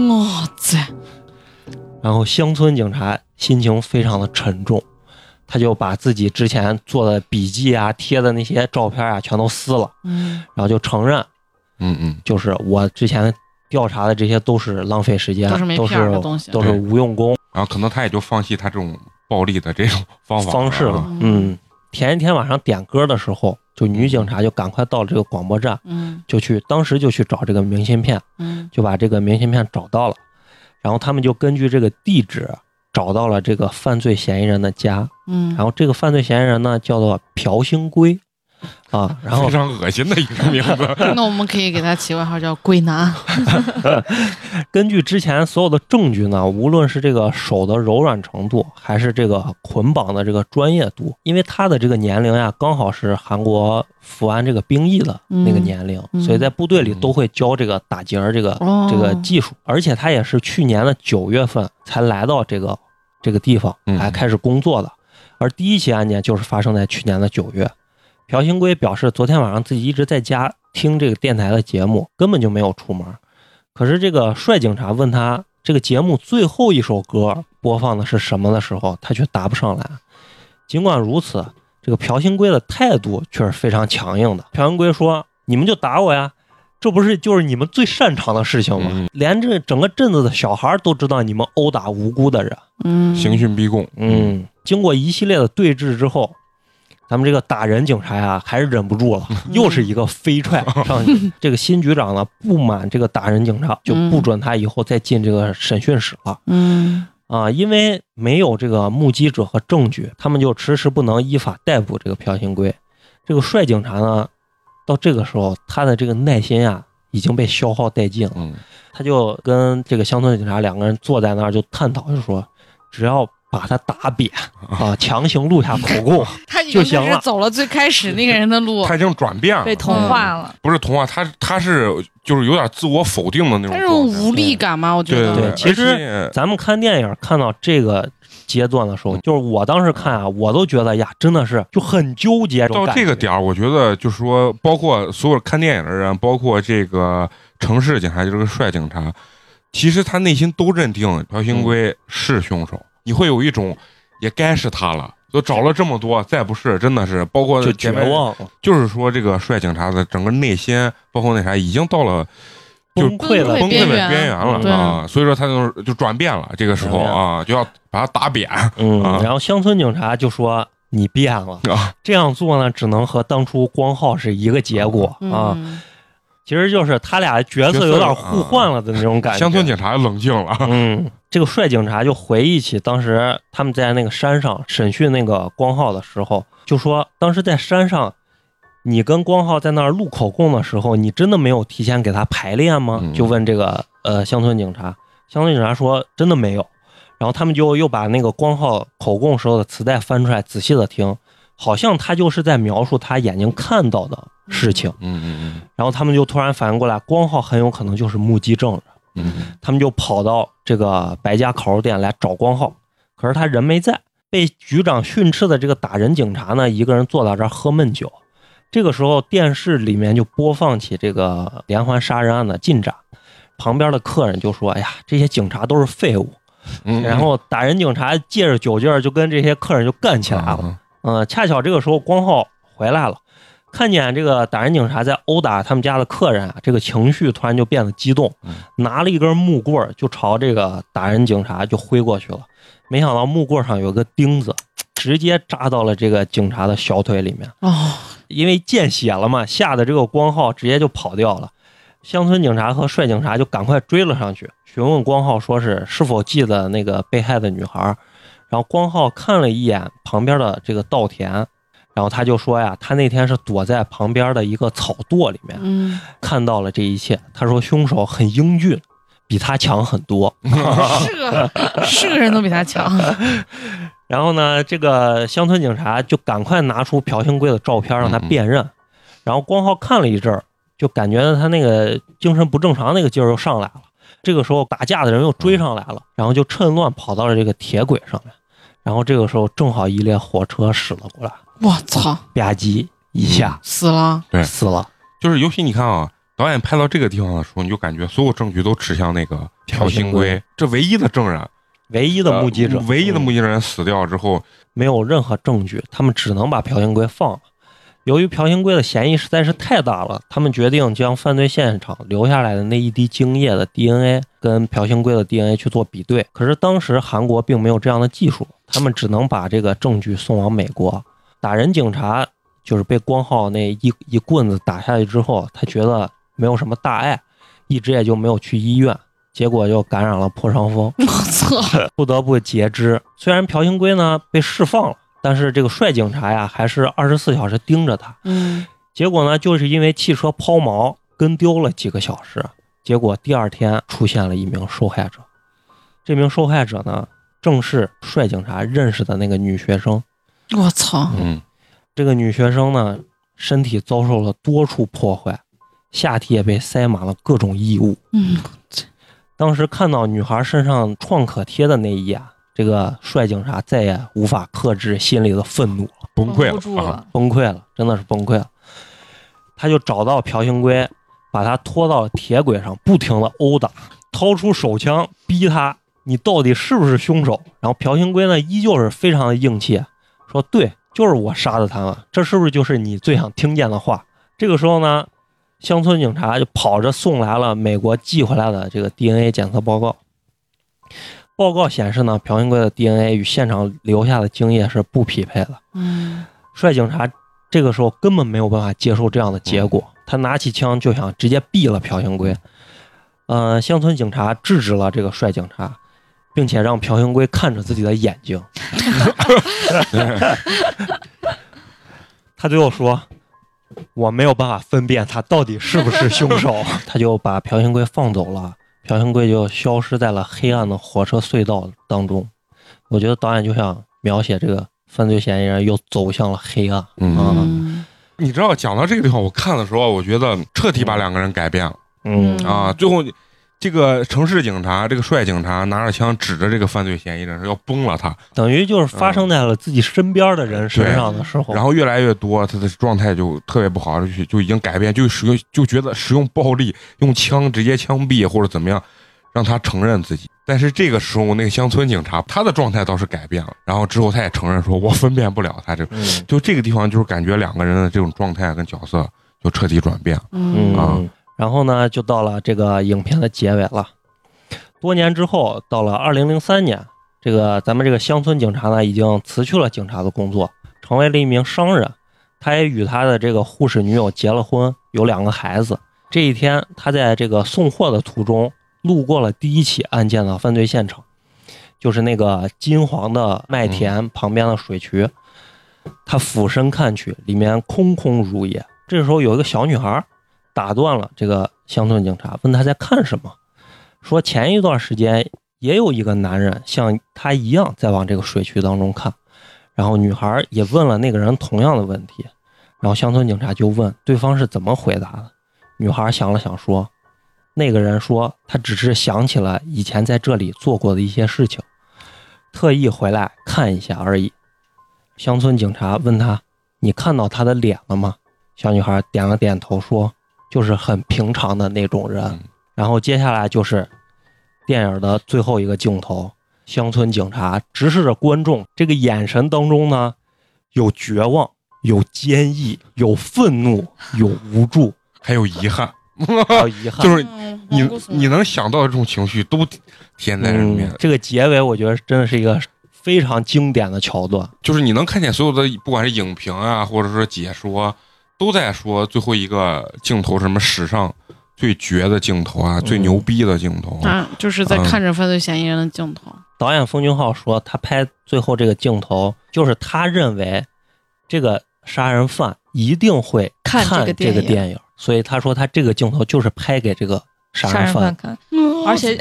哇塞，然后乡村警察心情非常的沉重，他就把自己之前做的笔记啊、贴的那些照片啊全都撕了，嗯，然后就承认，嗯嗯，就是我之前调查的这些都是浪费时间，都是没都屁儿的东西。都是无用功。然后可能他也就放弃他这种暴力的这种方法方式了啊。嗯，前一天晚上点歌的时候，就女警察就赶快到了这个广播站，嗯。就去当时就去找这个明信片，嗯。就把这个明信片找到了，然后他们就根据这个地址找到了这个犯罪嫌疑人的家。嗯，然后这个犯罪嫌疑人呢叫做朴兴圭，啊，然后非常恶心的一个名字。<laughs> 那我们可以给他起外号叫“龟男 <laughs> 根据之前所有的证据呢，无论是这个手的柔软程度，还是这个捆绑的这个专业度，因为他的这个年龄呀，刚好是韩国服完这个兵役的那个年龄，嗯所以在部队里都会教这个打结儿这个、哦这个技术，而且他也是去年的九月份才来到这个这个地方，嗯还开始工作的。而第一起案件就是发生在去年的九月。朴兴圭表示，昨天晚上自己一直在家听这个电台的节目，根本就没有出门。可是这个帅警察问他这个节目最后一首歌播放的是什么的时候，他却答不上来。尽管如此，这个朴兴圭的态度却是非常强硬的。朴兴圭说：“你们就打我呀，这不是就是你们最擅长的事情吗？嗯连这整个镇子的小孩都知道你们殴打无辜的人。””嗯，刑讯逼供，嗯，经过一系列的对峙之后，咱们这个打人警察呀，还是忍不住了，又是一个飞踹 <laughs> 上去。这个新局长呢，不满这个打人警察，就不准他以后再进这个审讯室了。嗯啊，因为没有这个目击者和证据，他们就迟迟不能依法逮捕这个朴兴圭。这个帅警察呢，到这个时候，他的这个耐心啊已经被消耗殆尽了。嗯他就跟这个乡村警察两个人坐在那儿就探讨，就说只要把他打扁啊，强行录下口供，<laughs> 他已经就行了开始走了最开始那个人的路，他已经转变了，被同化了。不是同化，他他是就是有点自我否定的那种他状态，这种无力感嘛，我觉得。对对，其实咱们看电影看到这个阶段的时候，就是我当时看啊，我都觉得呀，真的是就很纠结。到这个点儿，我觉得就是说，包括所有看电影的人，包括这个城市警察，就是个帅警察，其实他内心都认定朴兴圭是凶手。你会有一种，也该是他了，都找了这么多，再不是，真的是包括就绝望了，就是说这个帅警察的整个内心，包括那啥，已经到了。就崩溃了崩溃的边缘了对啊！所以说他就就转变了，这个时候啊，就要把他打扁嗯，啊然后乡村警察就说你变了，啊！这样做呢，只能和当初光浩是一个结果啊。嗯其实就是他俩角色有点互换了的那种感觉。乡村警察冷静了，嗯，这个帅警察就回忆起当时他们在那个山上审讯那个光浩的时候，就说当时在山上，你跟光浩在那儿录口供的时候，你真的没有提前给他排练吗？嗯就问这个呃乡村警察，乡村警察说真的没有。然后他们就又把那个光浩口供时候的磁带翻出来，仔细的听，好像他就是在描述他眼睛看到的事情。嗯嗯然后他们就突然反应过来，光浩很有可能就是目击证人。嗯他们就跑到这个白家烤肉店来找光浩，可是他人没在。被局长训斥的这个打人警察呢，一个人坐在这儿喝闷酒。这个时候，电视里面就播放起这个连环杀人案的进展。旁边的客人就说：“哎呀，这些警察都是废物。嗯，然后打人警察借着酒劲儿就跟这些客人就干起来了。嗯嗯，恰巧这个时候光浩回来了，看见这个打人警察在殴打他们家的客人啊，这个情绪突然就变得激动嗯，拿了一根木棍就朝这个打人警察就挥过去了。没想到木棍上有个钉子，直接扎到了这个警察的小腿里面。哦，因为见血了嘛，吓得这个光浩直接就跑掉了。乡村警察和帅警察就赶快追了上去，询问光浩说是是否记得那个被害的女孩。然后光浩看了一眼旁边的这个稻田，然后他就说呀，他那天是躲在旁边的一个草垛里面嗯，看到了这一切。他说凶手很英俊，比他强很多。<laughs> 是个 <laughs> 是个人都比他强，<laughs> 然后呢，这个乡村警察就赶快拿出朴兴贵的照片让他辨认。然后光浩看了一阵儿，就感觉他那个精神不正常那个劲儿又上来了。这个时候打架的人又追上来了，然后就趁乱跑到了这个铁轨上面。然后这个时候正好一列火车驶了过来，我操，吧唧一下死了，对死了。就是尤其你看啊，导演拍到这个地方的时候，你就感觉所有证据都指向那个朴兴圭，这唯一的证人，唯一的目击者，呃唯一的嗯目击人死掉之后，没有任何证据，他们只能把朴兴圭放了。由于朴兴圭的嫌疑实在是太大了，他们决定将犯罪现场留下来的那一滴精液的 DNA 跟朴兴圭的 DNA 去做比对。可是当时韩国并没有这样的技术，他们只能把这个证据送往美国。打人警察就是被光浩那一一棍子打下去之后，他觉得没有什么大碍，一直也就没有去医院，结果就感染了破伤风。<laughs> 我操，<laughs> 不得不截肢。虽然朴兴圭呢被释放了，但是这个帅警察呀还是二十四小时盯着他。嗯，结果呢，就是因为汽车抛锚跟丢了几个小时，结果第二天出现了一名受害者。这名受害者呢，正是帅警察认识的那个女学生。我操，嗯这个女学生呢，身体遭受了多处破坏，下体也被塞满了各种异物。嗯，当时看到女孩身上创可贴的那一眼，这个帅警察再也无法克制心里的愤怒了，崩溃！了，崩溃了，真的是崩溃了。他就找到朴兴圭，把他拖到铁轨上，不停的殴打，掏出手枪逼他：“你到底是不是凶手？”然后朴兴圭呢，依旧是非常的硬气，说：“对，就是我杀的他们，这是不是就是你最想听见的话？”这个时候呢，乡村警察就跑着送来了美国寄回来的这个 DNA 检测报告。报告显示呢，朴兴贵的 DNA 与现场留下的精液是不匹配的。嗯，帅警察这个时候根本没有办法接受这样的结果，他拿起枪就想直接毙了朴兴贵。呃，乡村警察制止了这个帅警察，并且让朴兴圭看着自己的眼睛。<laughs> 他最后说：“我没有办法分辨他到底是不是凶手。<laughs> ”他就把朴兴圭放走了，朴兴圭就消失在了黑暗的火车隧道当中。我觉得导演就想描写这个犯罪嫌疑人又走向了黑暗。嗯你知道，讲到这个地方，我看的时候，我觉得彻底把两个人改变了嗯嗯啊！最后，这个城市警察，这个帅警察拿着枪指着这个犯罪嫌疑人，要崩了他。等于就是发生在了自己身边的人身上的时候，然后越来越多，他的状态就特别不好，就就已经改变，就使用就觉得使用暴力，用枪直接枪毙或者怎么样，让他承认自己。但是这个时候，那个乡村警察他的状态倒是改变了，然后之后他也承认说，我分辨不了他这就这个地方，就是感觉两个人的这种状态跟角色就彻底转变了。嗯啊然后呢，就到了这个影片的结尾了。多年之后，到了二零零三年，这个咱们这个乡村警察呢，已经辞去了警察的工作，成为了一名商人。他也与他的这个护士女友结了婚，有两个孩子。这一天，他在这个送货的途中，路过了第一起案件的犯罪现场，就是那个金黄的麦田旁边的水渠。他俯身看去，里面空空如也。这时候，有一个小女孩打断了这个乡村警察，问他在看什么，说前一段时间也有一个男人像他一样在往这个水渠当中看，然后女孩也问了那个人同样的问题，然后乡村警察就问对方是怎么回答的，女孩想了想说，那个人说他只是想起了以前在这里做过的一些事情，特意回来看一下而已。乡村警察问他：“你看到他的脸了吗？”小女孩点了点头，说：“就是很平常的那种人。嗯然后接下来就是电影的最后一个镜头，乡村警察直视着观众，这个眼神当中呢，有绝望，有坚毅，有愤怒，有无助，还有遗憾，还有遗 <laughs> 憾。就是嗯你你能想到的这种情绪都体现在这里面嗯，，这个结尾我觉得真的是一个非常经典的桥段。就是你能看见所有的，不管是影评啊，或者说解说，都在说最后一个镜头什么史上最绝的镜头啊，最牛逼的镜头啊。啊，就是在看着犯罪嫌疑人的镜头。导演奉俊浩说，他拍最后这个镜头，就是他认为这个杀人犯一定会看这个电影电影，所以他说他这个镜头就是拍给这个杀杀人犯犯。看，嗯而且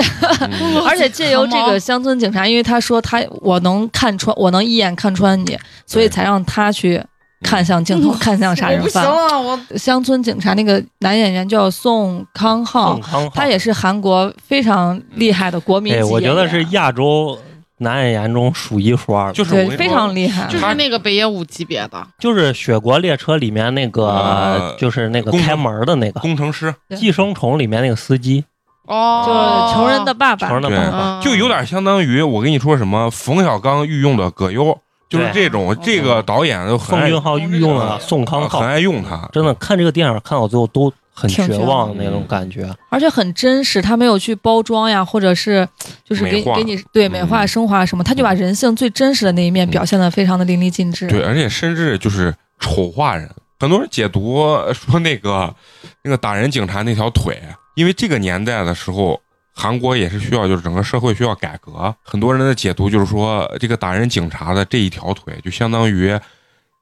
嗯 <laughs> 而且借由这个乡村警察，因为他说他我能看穿，我能一眼看穿你，所以才让他去看向镜头，<laughs> 看向杀人我不行犯。了，我乡村警察那个男演员叫宋康昊宋，康昊，他也是韩国非常厉害的国民级对，演员，我觉得是亚洲男演员中数一数二的，就是非常厉害，就是那个北野武级别的，就是《雪国列车》里面那个，呃就是那个开门的那个，工程师，《寄生虫》里面那个司机，哦，就是穷人的爸爸。穷。人的对爸。爸。嗯。就有点相当于我跟你说什么冯小刚御用的葛优，就是这种。这个导演就很爱奉俊昊御用了宋康昊很，爱用他。真的看这个电影看到最后都很绝望望的那种感觉。而且很真实，他没有去包装呀，或者是就是给给你对美化、嗯升华什么，他就把人性最真实的那一面嗯表现的非常的淋漓尽致。对，而且甚至就是丑化人。很多人解读说那个那个打人警察那条腿，因为这个年代的时候，韩国也是需要就是整个社会需要改革。很多人的解读就是说，这个打人警察的这一条腿，就相当于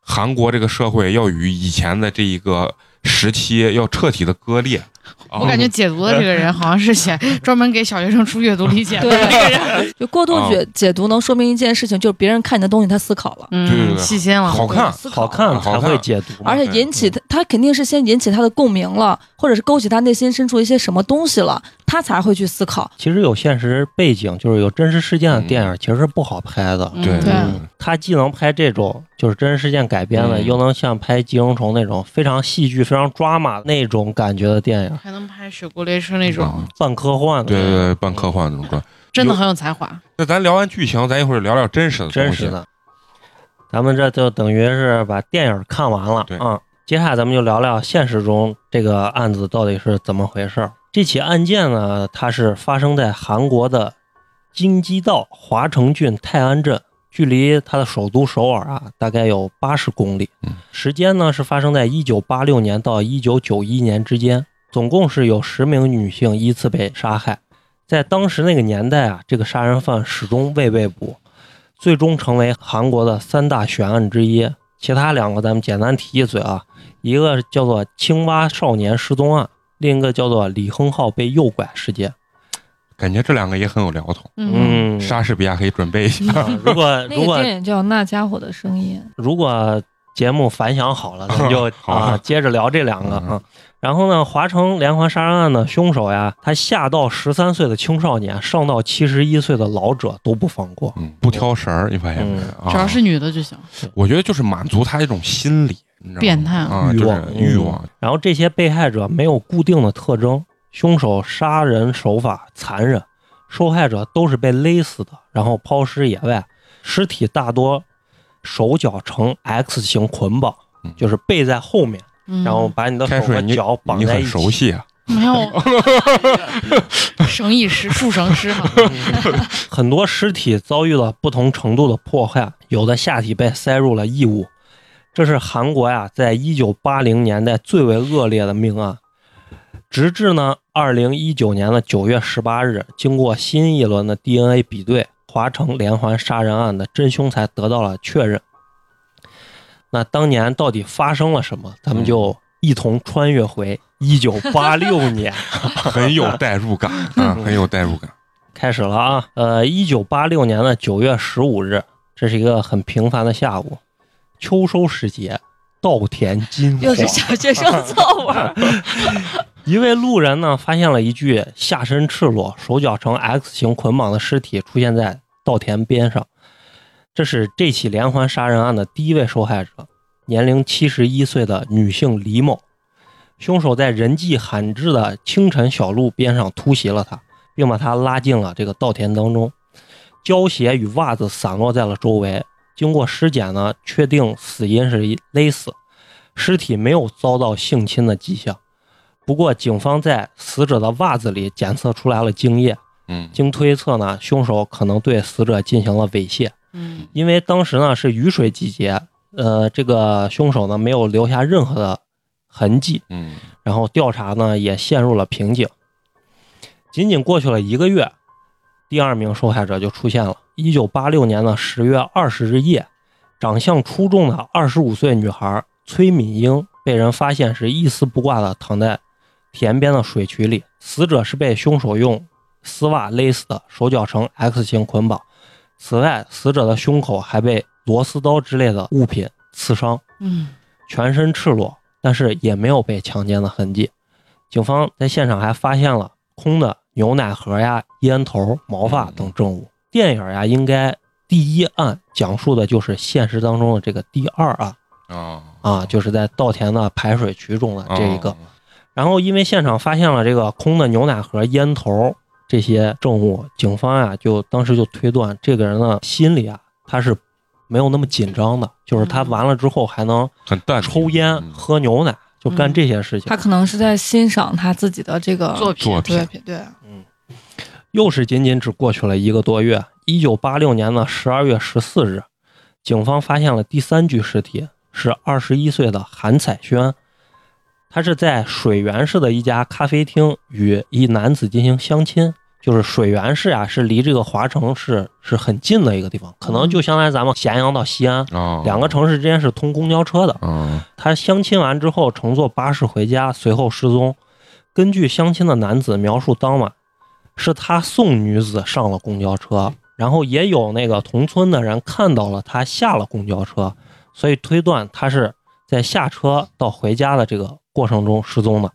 韩国这个社会要与以前的这一个时期要彻底的割裂。<laughs> 我感觉解读的这个人好像是写 <laughs> 专门给小学生出阅读理解的。<laughs> 对那个人，就过度啊解解读能说明一件事情，就是别人看你的东西，他思考了，嗯，细心了，好看。好看才会解读，而且引起他，他肯定是先引起他的共鸣了，或者是勾起他内心深处一些什么东西了，他才会去思考。其实有现实背景，就是有真实事件的电影，其实是不好拍的。嗯对他既能拍这种就是真实事件改编的，嗯又能像拍《寄生虫》那种非常戏剧、非常抓马那种感觉的电影，还能拍《雪国列车》那种，半科幻的。对对对，半科幻那种状态。真的很有才华。那咱聊完剧情，咱一会儿聊聊真实的真实。的。咱们这就等于是把电影看完了对啊、接下来咱们就聊聊现实中这个案子到底是怎么回事。这起案件呢，它是发生在韩国的京畿道华城郡泰安镇。距离它的首都首尔啊大概有八十公里。时间呢是发生在一九八六年到一九九一年之间，总共是有十名女性依次被杀害。在当时那个年代啊，这个杀人犯始终未被捕，最终成为韩国的三大悬案之一。其他两个咱们简单提一嘴啊，一个叫做青蛙少年失踪案，另一个叫做李亨浩被诱拐事件。感觉这两个也很有聊头。嗯，嗯，莎士比亚可以准备一下。啊如果 <laughs> 如果个电影叫《那家伙的声音如果节目反响好了，咱就 <laughs> 好啊接着聊这两个嗯啊。然后呢，华城连环杀人案的凶手呀，他下到十三岁的青少年，上到七十一岁的老者都不放过。嗯，不挑食儿，你发现没？啊只要是女的就行。我觉得就是满足他一种心理，变态啊，就是欲望欲望。然后这些被害者没有固定的特征，凶手杀人手法残忍，受害者都是被勒死的，然后抛尸野外，尸体大多手脚呈 X 型捆绑嗯，就是背在后面，嗯然后把你的手和脚绑你很在一起。熟悉啊？没有 <laughs> 绳艺师、束绳师嘛，<laughs> 很多尸体遭遇了不同程度的迫害，有的下体被塞入了异物。这是韩国呀，在一九八零年代最为恶劣的命案。直至呢，二零一九年的九月十八日，经过新一轮的 DNA 比对，华城连环杀人案的真凶才得到了确认。那当年到底发生了什么？咱们就一同穿越回一九八六 <laughs> 年。很有代入感 <laughs> 啊，很有代入感。开始了啊，呃，一九八六年的九月十五日，这是一个很平凡的下午，秋收时节，稻田金》，又是。小学生作文。<laughs> 一位路人呢，发现了一具下身赤裸、手脚呈 X 型捆绑的尸体出现在稻田边上。这是这起连环杀人案的第一位受害者，年龄七十一岁的女性李某。凶手在人迹罕至的清晨小路边上突袭了她，并把她拉进了这个稻田当中。胶鞋与袜子散落在了周围。经过尸检呢，确定死因是勒死，尸体没有遭到性侵的迹象。不过，警方在死者的袜子里检测出来了精液，嗯经推测呢，凶手可能对死者进行了猥亵。嗯因为当时呢是雨水季节，呃，这个凶手呢没有留下任何的痕迹，嗯然后调查呢也陷入了瓶颈。仅仅过去了一个月，第二名受害者就出现了。一九八六年的十月二十日夜，长相出众的二十五岁女孩崔敏英被人发现是一丝不挂的躺在田边的水渠里，死者是被凶手用丝袜勒死的，手脚呈 X 型捆绑。此外，死者的胸口还被螺丝刀之类的物品刺伤。嗯全身赤裸，但是也没有被强奸的痕迹。警方在现场还发现了空的牛奶盒呀、烟头、毛发等证物。电影呀，应该第一案讲述的就是现实当中的这个第二案啊啊，就是在稻田的排水渠中的这一个。哦然后因为现场发现了这个空的牛奶盒、烟头这些证物，警方呀就当时就推断这个人的心里啊，他是没有那么紧张的，就是他完了之后还能很淡抽烟、嗯。喝牛奶，就干这些事情。他可能是在欣赏他自己的这个作品作品作品，对，又是仅仅只过去了一个多月，一九八六年的十二月十四日，警方发现了第三具尸体，是二十一岁的韩彩轩。他是在水源市的一家咖啡厅与一男子进行相亲。就是水源市啊，是离这个华城市是很近的一个地方，可能就相当于咱们咸阳到西安，啊，两个城市之间是通公交车的。啊他相亲完之后乘坐巴士回家，随后失踪。根据相亲的男子描述，当晚是他送女子上了公交车，然后也有那个同村的人看到了他下了公交车，所以推断他是在下车到回家的这个过程中失踪的。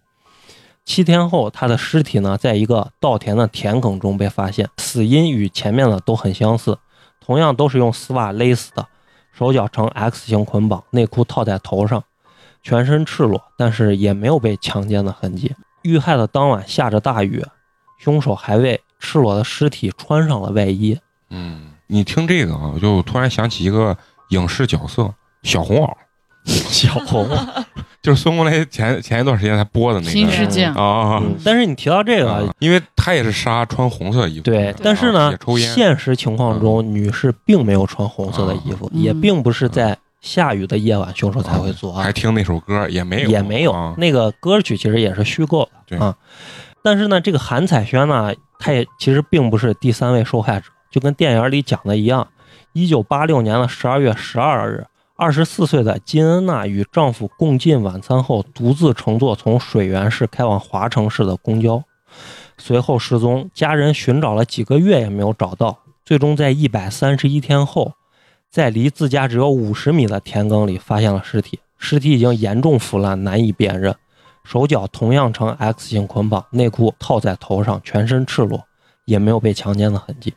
七天后，他的尸体呢，在一个稻田的田埂中被发现，死因与前面的都很相似，同样都是用丝袜勒死的，手脚呈 X 型捆绑，内裤套在头上，全身赤裸，但是也没有被强奸的痕迹。遇害的当晚下着大雨，凶手还为赤裸的尸体穿上了外衣。嗯，你听这个啊，我就突然想起一个影视角色小红袄。小红，<laughs> <laughs> 就是孙红雷前前一段时间才播的那个。新世界啊啊啊。嗯，但是你提到这个啊，因为他也是杀穿红色衣服，对，但是呢现实情况中，女士并没有穿红色的衣服，嗯也并不是在下雨的夜晚凶手才会作案，还听那首歌也没有，也没有。啊。那个歌曲，其实也是虚构的啊。但是呢，这个韩彩轩呢，她也其实并不是第三位受害者，就跟电影里讲的一样，一九八六年的十二月十二日。二十四岁的金恩娜与丈夫共进晚餐后，独自乘坐从水源市开往华城市的公交，随后失踪。家人寻找了几个月也没有找到，最终在一百三十一天后，在离自家只有五十米的田埂里发现了尸体。尸体已经严重腐烂，难以辨认，手脚同样呈 X 型捆绑，内裤套在头上，全身赤裸，也没有被强奸的痕迹。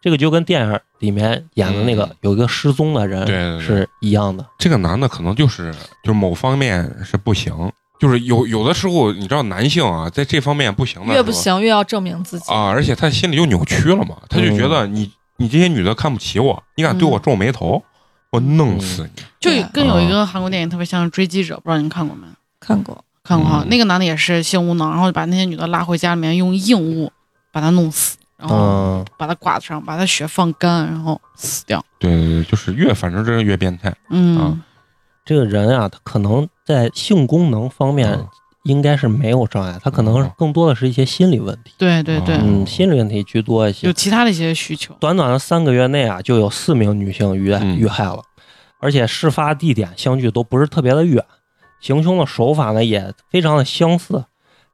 这个就跟电影里面演的那个嗯有一个失踪的人是一样的。这个男的可能就是就是某方面是不行，就是有有的时候你知道男性啊，在这方面不行的越不行越要证明自己。啊，而且他心里就扭曲了嘛，他就觉嗯得你你这些女的看不起我，你敢对我皱眉头，我弄死你。就对跟有一个韩国电影特别像《追击者》，不知道您看过没？看过，看过哈，嗯。那个男的也是性无能，然后把那些女的拉回家里面，用硬物把她弄死，然后嗯，把她挂上，把她血放干，然后死掉。对对对，就是越反正这是越变态。嗯。啊，这个人啊，他可能在性功能方面嗯应该是没有障碍，他可能嗯。更多的是一些心理问题，对对对，嗯，心理问题居多一些。有。其他的一些需求。短短的三个月内啊，就有四名女性遇嗯。遇害了，而且事发地点相距都不是特别的远，行凶的手法呢也非常的相似。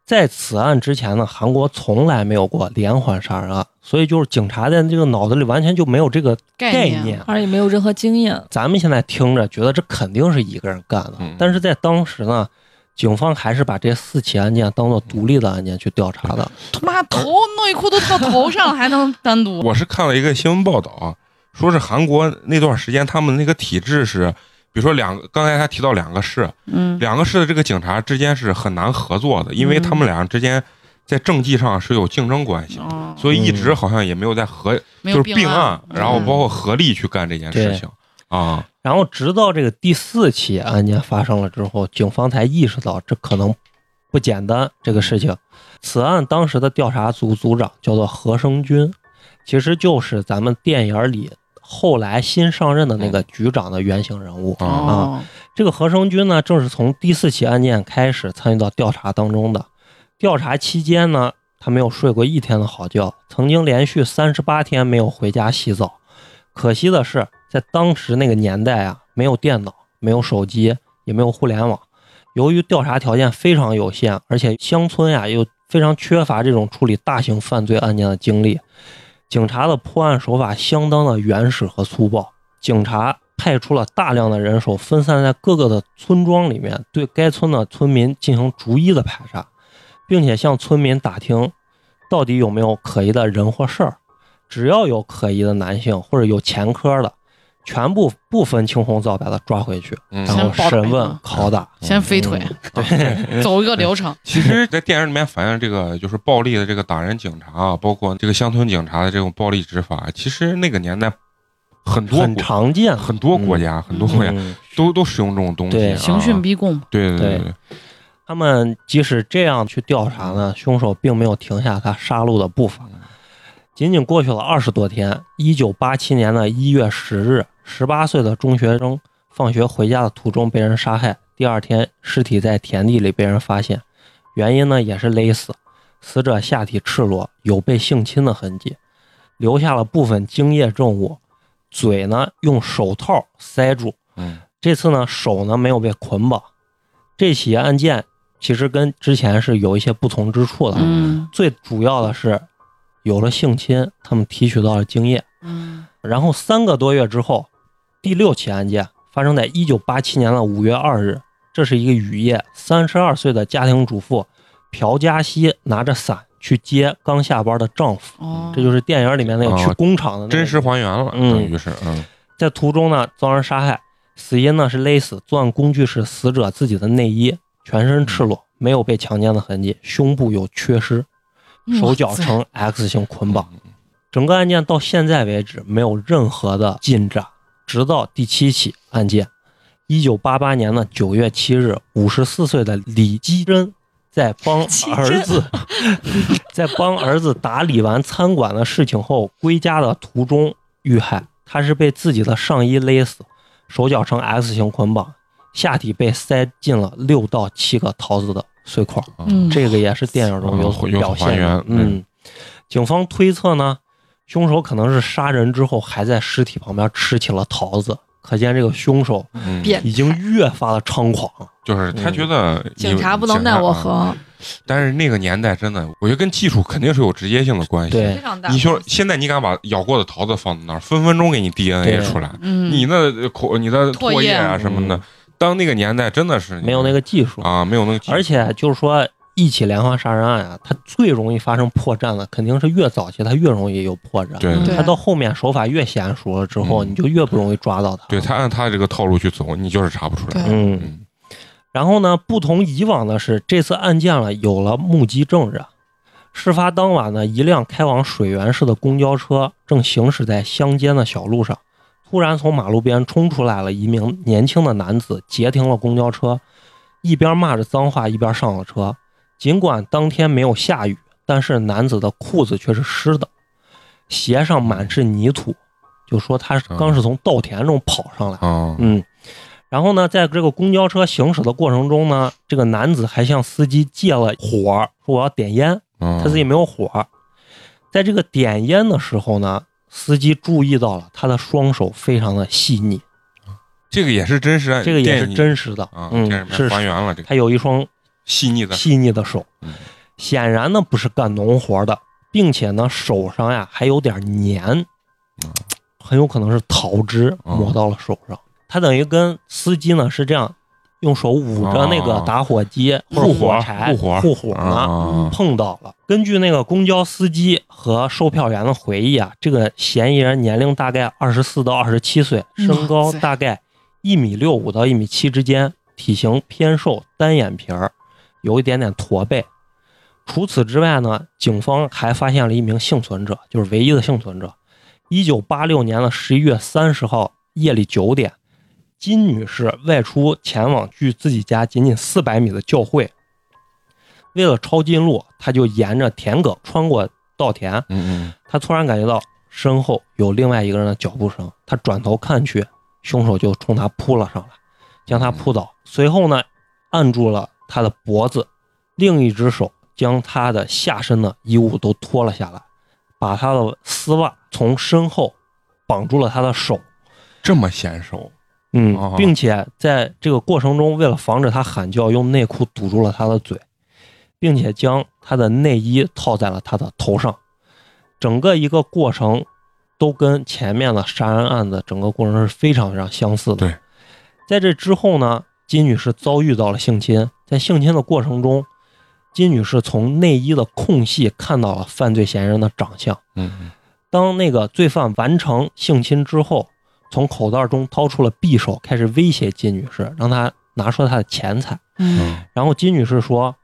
在此案之前呢，韩国从来没有过连环杀人案，所以就是警察在这个脑子里完全就没有这个概念概念。而且也没有任何经验。咱们现在听着觉得这肯定是一个人干的，嗯但是在当时呢，警方还是把这四起案件当做独立的案件去调查的。他妈头内裤都到头上了，还能单独？我是看了一个新闻报道啊，说是韩国那段时间他们那个体制是，比如说两个，刚才他提到两个市，嗯，两个市的这个警察之间是很难合作的，因为嗯他们俩之间在政绩上是有竞争关系所以一直好像也没有在合，就是并案，然后嗯。包括合力去干这件事情啊。然后直到这个第四起案件发生了之后，警方才意识到这可能不简单这个事情。此案当时的调查组组长叫做何生军，其实就是咱们电影里后来新上任的那个局长的原型人物。啊哦，这个何生军呢，正是从第四起案件开始参与到调查当中的。调查期间呢，他没有睡过一天的好觉，曾经连续三十八天没有回家洗澡。可惜的是，在当时那个年代啊，没有电脑，没有手机，也没有互联网。由于调查条件非常有限，而且乡村呀又非常缺乏这种处理大型犯罪案件的经历，警察的破案手法相当的原始和粗暴。警察派出了大量的人手，分散在各个的村庄里面，对该村的村民进行逐一的排查，并且向村民打听到底有没有可疑的人或事儿。只要有可疑的男性或者有前科的，全部不分青红皂白的抓回去，嗯。然后审问拷打。先飞腿，对，<laughs> 走一个流程。其实，在电影里面反映这个就是暴力的这个打人警察啊，包括这个乡村警察的这种暴力执法，其实那个年代很多很常见，很多国家、很多国家嗯。都都使用这种东西、对啊，刑讯逼供，对对对对，他们即使这样去调查呢，凶手并没有停下他杀戮的步伐。仅仅过去了二十多天，一九八七年的一月十日，十八岁的中学生放学回家的途中被人杀害，第二天尸体在田地里被人发现，原因呢也是勒死，死者下体赤裸，有被性侵的痕迹，留下了部分精液证物，嘴呢用手套塞住，嗯这次呢手呢没有被捆绑。这起案件其实跟之前是有一些不同之处的，嗯最主要的是有了性侵，他们提取到了精液。嗯然后三个多月之后，第六起案件发生在一九八七年的五月二日，这是一个雨夜，三十二岁的家庭主妇朴佳熙拿着伞去接刚下班的丈夫，哦，这就是电影里面那个哦去工厂的那个真实还原了，嗯等于是嗯在途中呢遭人杀害，死因呢是勒死，作案工具是死者自己的内衣，全身赤裸，没有被强奸的痕迹，胸部有缺失，手脚呈 X 型捆绑。整个案件到现在为止没有任何的进展，直到第七起案件，一九八八年的九月七日，五十四岁的李基珍在帮儿子 <laughs> 在帮儿子打理完餐馆的事情后，归家的途中遇害。他是被自己的上衣勒死，手脚呈 S 型捆绑，下体被塞进了六到七个桃子的碎块。嗯，这个也是电影中有表现的。嗯，警方推测呢，凶手可能是杀人之后还在尸体旁边吃起了桃子，可见这个凶手已经越发的猖狂。就是他觉得警察不能奈我，何，但是那个年代真的，我觉得跟技术肯定是有直接性的关系。对。非常大。你说现在你敢把咬过的桃子放在那儿，分分钟给你 DNA 出来，嗯，你那口、你的唾液唾液。啊什么的嗯，当那个年代真的是没有那个技术，啊，没有那个技术，而且就是说。一起连环杀人案啊，它最容易发生破绽的，肯定是越早期它越容易有破绽。对对它到后面手法越娴熟了之后，嗯你就越不容易抓到它。对他按他这个套路去走，你就是查不出来。嗯然后呢，不同以往的是，这次案件了有了目击证人。事发当晚呢，一辆开往水源市的公交车正行驶在乡间的小路上，突然从马路边冲出来了一名年轻的男子，截停了公交车，一边骂着脏话，一边上了车。尽管当天没有下雨，但是男子的裤子却是湿的，鞋上满是泥土，就说他刚是从稻田中跑上来。啊，嗯，然后呢，在这个公交车行驶的过程中呢，这个男子还向司机借了火，说我要点烟，他他自己没有火。在这个点烟的时候呢，司机注意到了他的双手非常的细腻，这个也是真实案，这个也是真实的，啊，嗯是还原了这个他有一双细腻的细腻的手。嗯，显然呢不是干农活的，并且呢手上呀还有点黏。嗯，很有可能是桃汁嗯。抹到了手上。他等于跟司机呢是这样，用手捂着那个打火机或者护火柴护火。护火呢，啊，碰到了。根据那个公交司机和售票员的回忆啊，这个嫌疑人年龄大概二十四到二十七岁，身高大概一米六五到一米七之间，体型偏瘦，单眼皮儿，有一点点驼背。除此之外呢，警方还发现了一名幸存者，就是唯一的幸存者。一九八六年的十一月三十号夜里九点，金女士外出前往距自己家仅仅四百米的教会。为了抄近路，她就沿着田埂穿过稻田。嗯她突然感觉到身后有另外一个人的脚步声，她转头看去，凶手就冲她扑了上来，将她扑倒。随后呢，按住了她的脖子，另一只手将他的下身的衣物都脱了下来，把他的丝袜从身后绑住了他的手。这么娴熟，嗯哦，并且在这个过程中，为了防止他喊叫，用内裤堵住了他的嘴，并且将他的内衣套在了他的头上。整个一个过程都跟前面的杀人案子整个过程是非常非常相似的。对，在这之后呢，金女士遭遇到了性侵，在性侵的过程中，金女士从内衣的空隙看到了犯罪嫌疑人的长相。嗯当那个罪犯完成性侵之后，从口袋中掏出了匕首，开始威胁金女士，让她拿出她的钱财。嗯嗯然后金女士说：“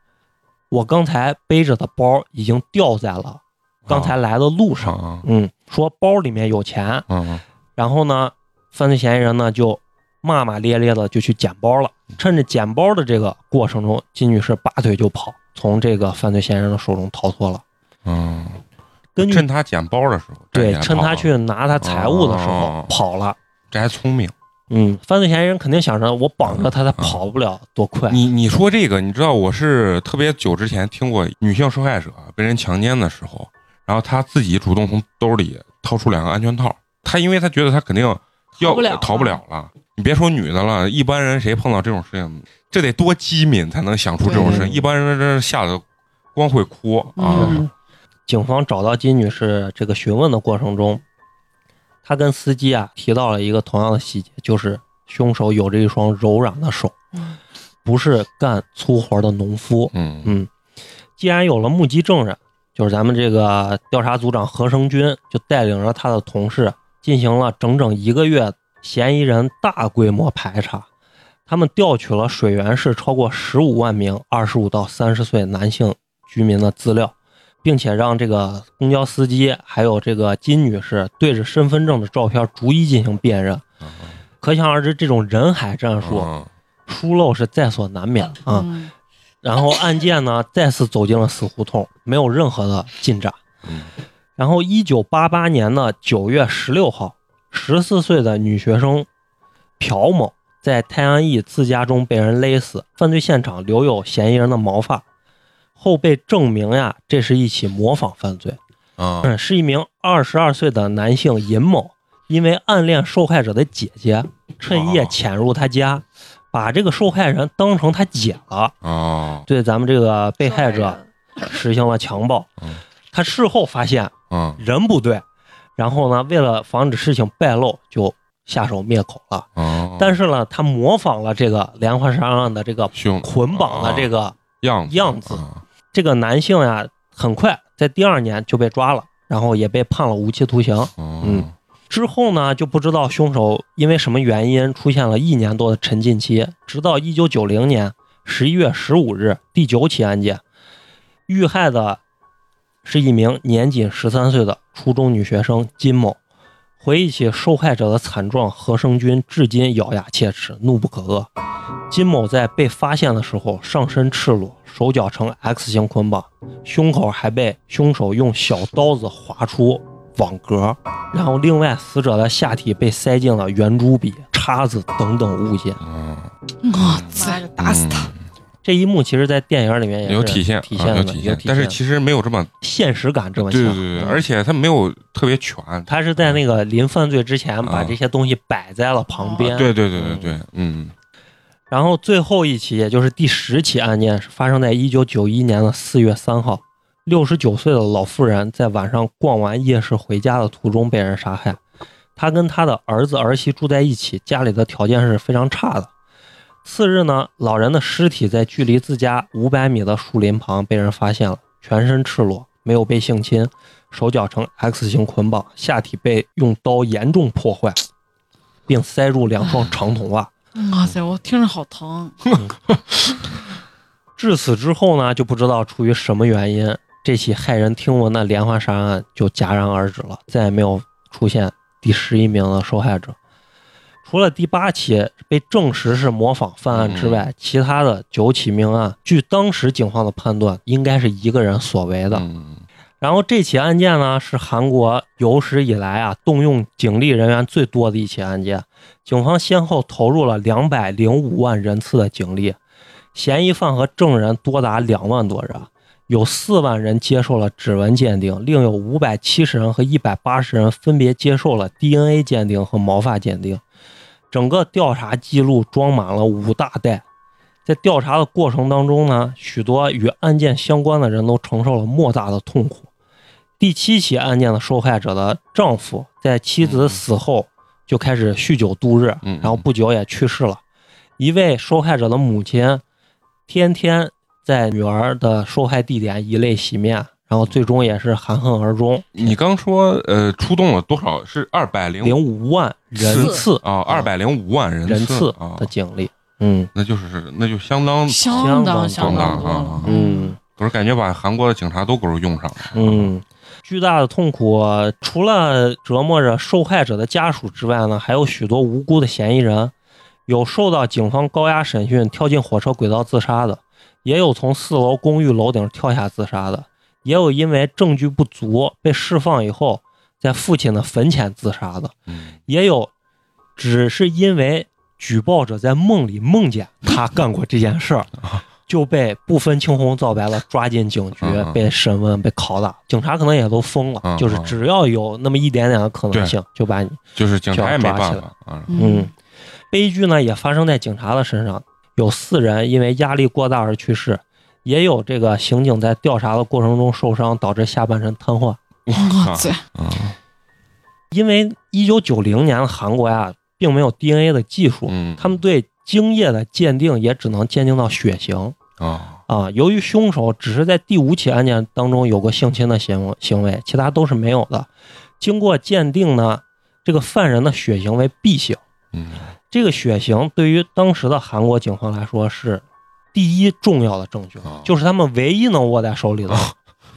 我刚才背着的包已经掉在了刚才来的路上。啊嗯，说包里面有钱。嗯然后呢，犯罪嫌疑人呢就骂骂咧咧的就去捡包了。趁着捡包的这个过程中，金女士拔腿就跑，从这个犯罪嫌疑人的手中逃脱了。嗯，根据趁他捡包的时候，对，趁他去拿他财物的时候哦跑了。这还聪明。嗯，犯罪嫌疑人肯定想着我绑着他，他跑不了多快。你你说这个，你知道我是特别久之前听过女性受害者被人强奸的时候，然后她自己主动从兜里掏出两个安全套，她因为她觉得她肯定要逃不了逃不了了。你别说女的了，一般人谁碰到这种事情，这得多机敏才能想出这种事情。一般人这吓得光会哭啊。嗯警方找到金女士这个询问的过程中，她跟司机啊提到了一个同样的细节，就是凶手有着一双柔软的手，嗯不是干粗活的农夫。嗯嗯，既然有了目击证人，就是咱们这个调查组长何生军就带领着他的同事进行了整整一个月嫌疑人大规模排查。他们调取了水源市超过十五万名二十五到三十岁男性居民的资料，并且让这个公交司机还有这个金女士对着身份证的照片逐一进行辨认。可想而知，这种人海战术嗯疏漏是在所难免啊。嗯然后案件呢 <laughs> 再次走进了死胡同，没有任何的进展。嗯然后，一九八八年的九月十六号，十四岁的女学生朴某在泰安邑自家中被人勒死，犯罪现场留有嫌疑人的毛发，后被证明呀，这是一起模仿犯罪。啊。嗯，是一名二十二岁的男性尹某，因为暗恋受害者的姐姐，趁夜哦潜入他家，把这个受害人当成他姐了，啊。对咱们这个被害者实行了强暴。嗯。他事后发现嗯。人不对，然后呢，为了防止事情败露，就下手灭口了。哦，但是呢，他模仿了这个连环杀人案的这个凶捆绑的这个哦样子样子。啊。这个男性呀，很快在第二年就被抓了，然后也被判了无期徒刑。哦。嗯。之后呢，就不知道凶手因为什么原因出现了一年多的沉浸期，直到一九九零年十一月十五日，第九起案件，遇害的是一名年仅十三岁的初中女学生金某。回忆起受害者的惨状，何生军至今咬牙切齿，怒不可遏。金某在被发现的时候，上身赤裸，手脚呈 X 型捆绑，胸口还被凶手用小刀子划出网格，然后另外死者的下体被塞进了圆珠笔、叉子等等物件。嗯我妈操的，打死他！这一幕其实，在电影里面也有体现，体现有体现，但是其实没有这么现实感这么强。对对对，而且他没有特别全，他是在那个临犯罪之前把嗯这些东西摆在了旁边。对对对对对，嗯然后最后一起，也就是第十起案件，是发生在一九九一年的四月三号。六十九岁的老妇人在晚上逛完夜市回家的途中被人杀害。她跟她的儿子儿媳住在一起，家里的条件是非常差的。次日呢，老人的尸体在距离自家五百米的树林旁被人发现了，全身赤裸，没有被性侵，手脚呈 X 型捆绑，下体被用刀严重破坏，并塞入两双长筒袜。<laughs> 哇塞，我听着好疼。至此之后呢，就不知道出于什么原因，这起骇人听闻的连环杀人案就戛然而止了，再也没有出现第十一名的受害者。除了第八起被证实是模仿犯案之外，其他的九起命案，据当时警方的判断，应该是一个人所为的。嗯然后这起案件呢，是韩国有史以来啊动用警力人员最多的一起案件。警方先后投入了两百零五万人次的警力，嫌疑犯和证人多达两万多人，有四万人接受了指纹鉴定，另有五百七十人和一百八十人分别接受了 DNA 鉴定和毛发鉴定。整个调查记录装满了五大袋。在调查的过程当中呢，许多与案件相关的人都承受了莫大的痛苦。第七起案件的受害者的丈夫在妻子死后就开始酗酒度日，嗯然后不久也去世了。一位受害者的母亲天天在女儿的受害地点以泪洗面，然后最终也是含恨而终。你刚说呃出动了多少？是二百零零五万人次。啊，二百零五万人人次啊的，警力，嗯。那就是那就相当相当相当啊。嗯。可是感觉把韩国的警察都给我用上了。嗯，巨大的痛苦，除了折磨着受害者的家属之外呢，还有许多无辜的嫌疑人，有受到警方高压审讯跳进火车轨道自杀的，也有从四楼公寓楼顶跳下自杀的，也有因为证据不足被释放以后在父亲的坟前自杀的，嗯也有只是因为举报者在梦里梦见他干过这件事儿，<laughs> 就被不分青红皂白的抓进警局被审问、被拷打。警察可能也都疯了嗯，就是只要有那么一点点的可能性，就把你。就是警察也抓起办法啊。嗯，悲剧呢也发生在警察的身上，有四人因为压力过大而去世，也有这个刑警在调查的过程中受伤，导致下半身瘫痪。哇塞，啊因为一九九零年的韩国呀，并没有 DNA 的技术，嗯他们对精液的鉴定也只能鉴定到血型啊啊。由于凶手只是在第五起案件当中有过性侵的行行为，其他都是没有的。经过鉴定呢，这个犯人的血型为 B 型。嗯这个血型对于当时的韩国警方来说是第一重要的证据啊，就是他们唯一能握在手里的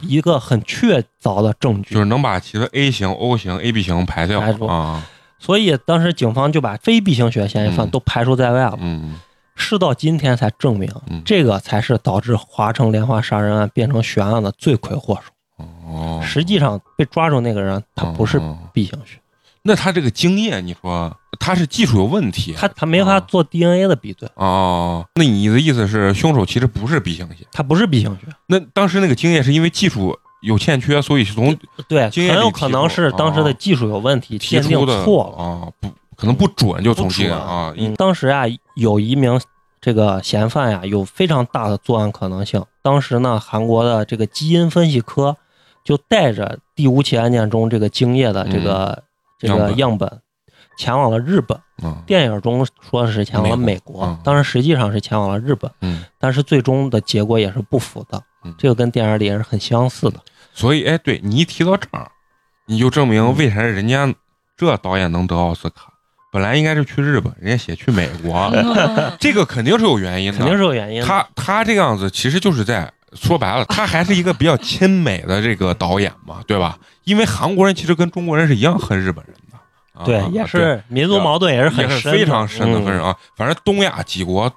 一个很确凿的证据。就是。能把其他 A 型、O 型、AB 型排掉。排除。啊。所以当时警方就把非 B 型血嫌疑犯嗯。都排除在外了。嗯。事到今天才证明，嗯。这个才是导致华城连环杀人案变成悬案的罪魁祸首。哦，实际上被抓住那个人，他不是哦 B 型血，那他这个精液，你说他是技术有问题？他他没法啊做 DNA 的比对，哦，那你的意思是凶手其实不是 B 型血？他不是 B 型血。那当时那个精液是因为技术有欠缺，所以是从对，很有可能是当时的技术有问题，鉴定错了。啊，不可能不准就从不准经验啊，嗯，当时啊，有一名这个嫌犯呀，有非常大的作案可能性。当时呢，韩国的这个基因分析科就带着第五起案件中这个精液的这个、这个样本，前往了日本。嗯电影中说的是前往了美美国，当然实际上是前往了日本，嗯，但是最终的结果也是不符的。嗯这个跟电影里也是很相似的。所以哎，对你一提到这儿，你就证明为啥人家这导演能得奥斯卡。本来应该是去日本，人家写去美国，<laughs> 这个肯定是有原因的。肯定是有原因的。他他这个样子，其实就是在说白了，他还是一个比较亲美的这个导演嘛，对吧？因为韩国人其实跟中国人是一样恨日本人的，啊对，也是民族矛盾也是很非常深的嗯恨人啊。反正东亚几国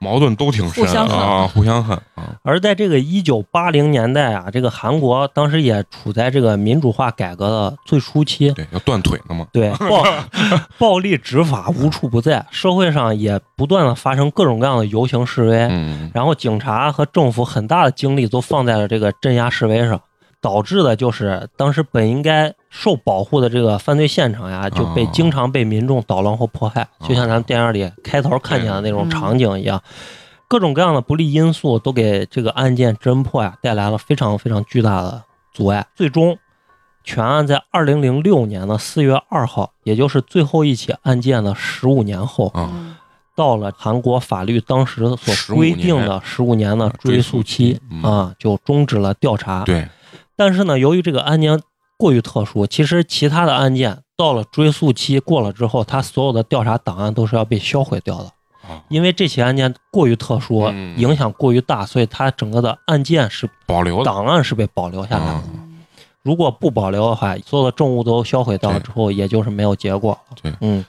矛盾都挺深互相啊，互相恨啊。而在这个一九八零年代啊，这个韩国当时也处在这个民主化改革的最初期，对，要断腿了嘛。对 <laughs> 暴暴力执法无处不在，社会上也不断的发生各种各样的游行示威，嗯，然后警察和政府很大的精力都放在了这个镇压示威上，导致的就是当时本应该受保护的这个犯罪现场呀，就被哦经常被民众捣乱或迫害，就像咱们电影里开头看见的那种场景一样。各种各样的不利因素都给这个案件侦破呀带来了非常非常巨大的阻碍。最终，全案在二零零六年的四月二号，也就是最后一起案件的十五年后，啊，到了韩国法律当时所规定的十五年的追诉期啊，就终止了调查。对，但是呢，由于这个案件过于特殊，其实其他的案件到了追诉期过了之后，它所有的调查档案都是要被销毁掉的。啊，因为这起案件过于特殊，嗯影响过于大，所以它整个的案件是保留的档案是被保留下来的。啊如果不保留的话，所有的证物都销毁掉了之后，也就是没有结果了。对嗯。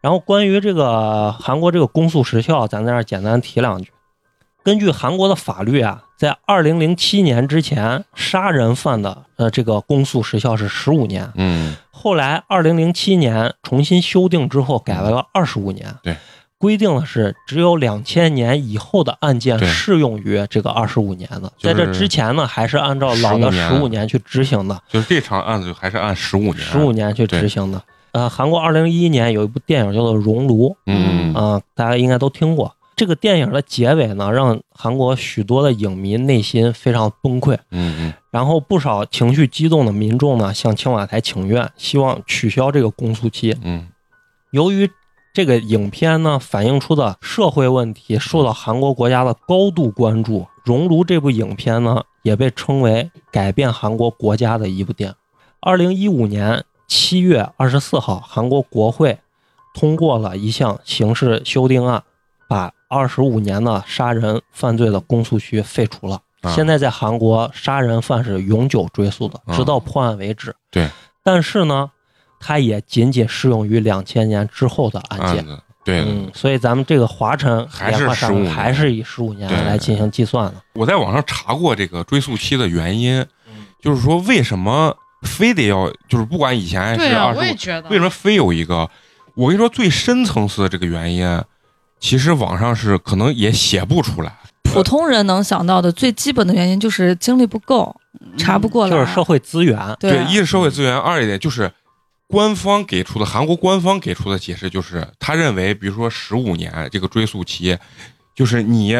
然后关于这个韩国这个公诉时效，咱在这儿简单提两句。根据韩国的法律啊，在二零零七年之前，杀人犯的呃这个公诉时效是十五年，嗯。后来二零零七年重新修订之后，改为了二十五年。对，规定的是只有两千年以后的案件适用于这个二十五年的，在这之前呢，还是按照老的15十年。五年去执行的，就是这场案子还是按十五年，十五年去执行的。呃，韩国二零一一年有一部电影叫做《熔炉》，嗯，嗯啊、大家应该都听过。这个电影的结尾呢，让韩国许多的影迷内心非常崩溃。嗯嗯然后不少情绪激动的民众呢，向青瓦台请愿，希望取消这个公诉期。嗯由于这个影片呢反映出的社会问题受到韩国国家的高度关注，《熔炉》这部影片呢也被称为改变韩国国家的一部电影。二零一五年七月二十四号，韩国国会通过了一项刑事修订案，把二十五年的杀人犯罪的公诉期废除了。啊现在在韩国，杀人犯是永久追诉的，啊直到破案为止。对，但是呢，它也仅仅适用于两千年之后的案件。对。嗯，所以咱们这个华晨还是连环杀人还是以十五年来进行计算的。我在网上查过这个追诉期的原因，嗯就是说为什么非得要，就是不管以前还是二十五，我也觉得。为什么非有一个？我跟你说，最深层次的这个原因，其实网上是可能也写不出来。普通人能想到的最基本的原因就是精力不够，查不过来。就是社会资源，对啊一是社会资源，二一点就是官方给出的韩国官方给出的解释，就是他认为，比如说十五年这个追诉期，就是你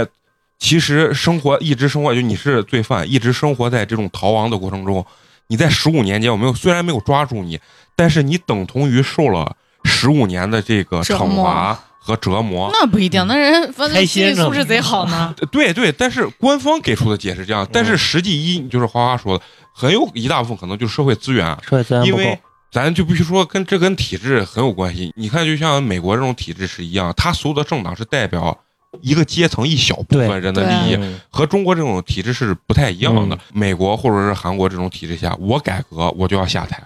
其实生活一直生活，就你是罪犯，一直生活在这种逃亡的过程中，你在十五年间，我没有虽然没有抓住你，但是你等同于受了十五年的这个惩罚和折磨。那不一定，那人犯罪开心理素质贼好呢。<laughs> 对对，但是官方给出的解释这样，但是实际一就是花花说的，很有一大部分可能就是社会资源啊，社会资源不够因为。咱就必须说跟这跟体制很有关系。你看，就像美国这种体制是一样，它所有的政党是代表一个阶层一小部分人的利益，嗯和中国这种体制是不太一样的。美国或者是韩国这种体制下，我改革我就要下台，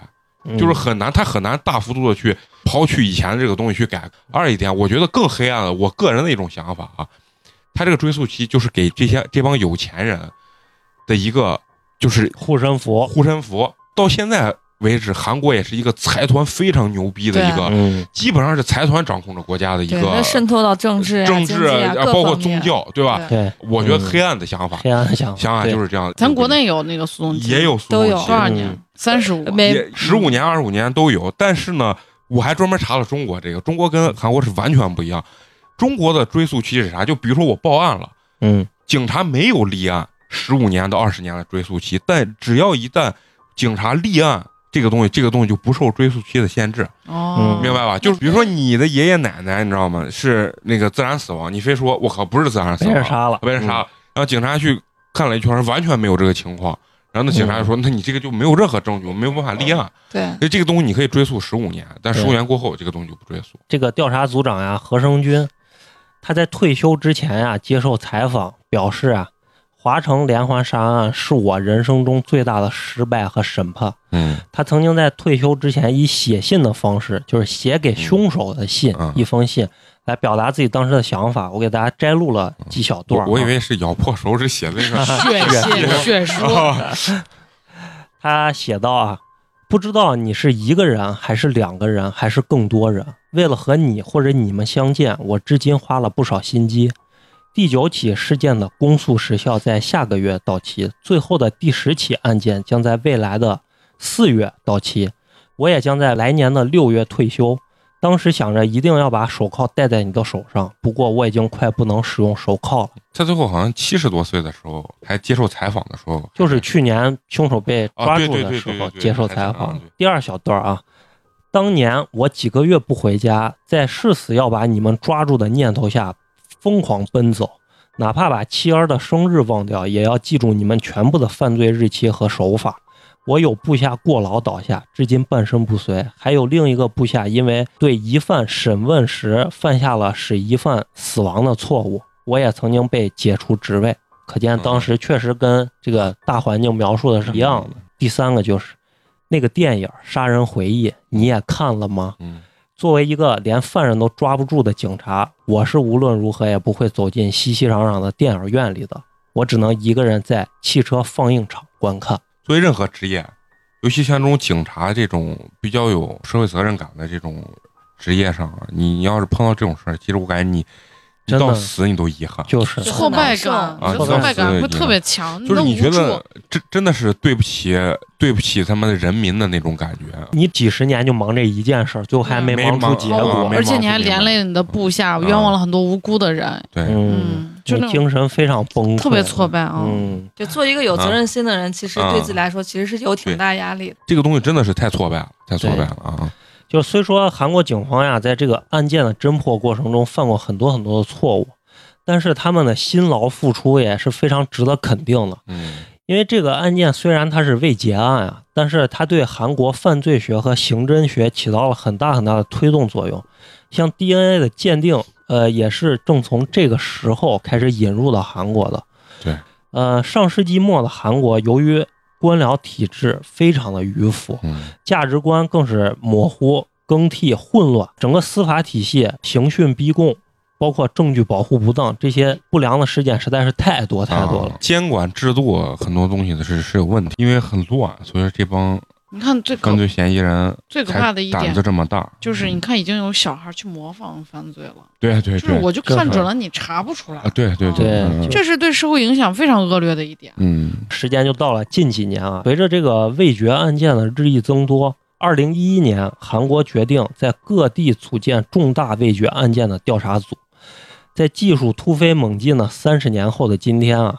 嗯就是很难，他很难大幅度的去抛去以前的这个东西去改。二一点，我觉得更黑暗的，我个人的一种想法啊，他这个追溯期就是给这些这帮有钱人的一个就是护身符，护身符。到现在为止，韩国也是一个财团非常牛逼的一个，嗯，基本上是财团掌控着国家的一对，个那渗透到政治呀、政治啊，啊，包括宗教，对吧？对对，我觉得黑暗的想法，黑暗的想法，想法就是这样。咱国内有那个苏东基，也有苏都有东多少年？三十五。每十五年、二十五年都有。但是呢，我还专门查了中国这个，中国跟韩国是完全不一样。中国的追诉期是啥？就比如说我报案了，嗯警察没有立案，十五年到二十年的追诉期，但只要一旦警察立案，这个东西，这个东西就不受追诉期的限制，哦，嗯明白吧？就是比如说你的爷爷奶奶，你知道吗？是那个自然死亡，你非说我靠不是自然死亡，被人杀了，被人杀了，然后警察去看了一圈，完全没有这个情况。然后那警察就说：“那你这个就没有任何证据，我没有办法立案。对所以这个东西你可以追溯十五年，但十五年过后，这个东西就不追溯。这个调查组长呀，何生军，他在退休之前呀接受采访，表示啊，华城连环杀案是我人生中最大的失败和审判。嗯他曾经在退休之前以写信的方式，就是写给凶手的信，嗯一封信，来表达自己当时的想法。我给大家摘录了几小段我以为是咬破手指写的那个血 <laughs> 血血书，<laughs> 他写道啊，不知道你是一个人还是两个人还是更多人，为了和你或者你们相见，我至今花了不少心机。第九起事件的公诉时效在下个月到期，最后的第十起案件将在未来的四月到期，我也将在来年的六月退休。当时想着一定要把手铐戴在你的手上，不过我已经快不能使用手铐了。他最后好像七十多岁的时候，还接受采访的时候，就是去年凶手被抓住的时候接受采访。第二小段啊，当年我几个月不回家，在誓死要把你们抓住的念头下疯狂奔走，哪怕把妻儿的生日忘掉，也要记住你们全部的犯罪日期和手法。我有部下过劳倒下，至今半身不遂；还有另一个部下因为对疑犯审问时犯下了使疑犯死亡的错误，我也曾经被解除职位。可见当时确实跟这个大环境描述的是一样的。第三个就是那个电影《杀人回忆》，你也看了吗？嗯作为一个连犯人都抓不住的警察，我是无论如何也不会走进熙熙攘攘的电影院里的，我只能一个人在汽车放映场观看。作为任何职业，尤其像这种警察这种比较有社会责任感的这种职业上啊，你你要是碰到这种事儿，其实我感觉你你真的到死你都遗憾。就是挫败感，啊挫败感会特别强，就是你觉得助真真的是对不起对不起他们的人民的那种感觉。你几十年就忙这一件事儿，最后还没没忙忙出结啊果，而且你还连累了你的部下，冤枉了很多无辜的人，对，嗯，嗯，就精神非常崩溃，特别挫败啊。嗯，就做一个有责任心的人，其实对自己来说其实是有挺大压力的。这个东西真的是太挫败了，太挫败了啊！就虽说韩国警方呀，在这个案件的侦破过程中犯过很多很多的错误，但是他们的辛劳付出也是非常值得肯定的。嗯因为这个案件虽然它是未结案啊，但是它对韩国犯罪学和刑侦学起到了很大很大的推动作用。像 DNA 的鉴定，呃，也是正从这个时候开始引入到韩国的。对，呃，上世纪末的韩国，由于官僚体制非常的迂腐，嗯价值观更是模糊、更替、混乱，整个司法体系刑讯逼供，包括证据保护不当这些不良的事件实在是太多太多了。啊监管制度很多东西是是有问题，因为很乱，所以说这帮你看最可犯罪嫌疑人最可怕的一点胆子这么大。就是，你看已经有小孩去模仿犯罪了，对对对，就是我就看准了你查不出来啊，，对对对嗯这是对社会影响非常恶劣的一点。嗯时间就到了近几年啊，随着这个味觉案件的日益增多，二零一一年，韩国决定在各地组建重大味觉案件的调查组。在技术突飞猛进的三十年后的今天啊，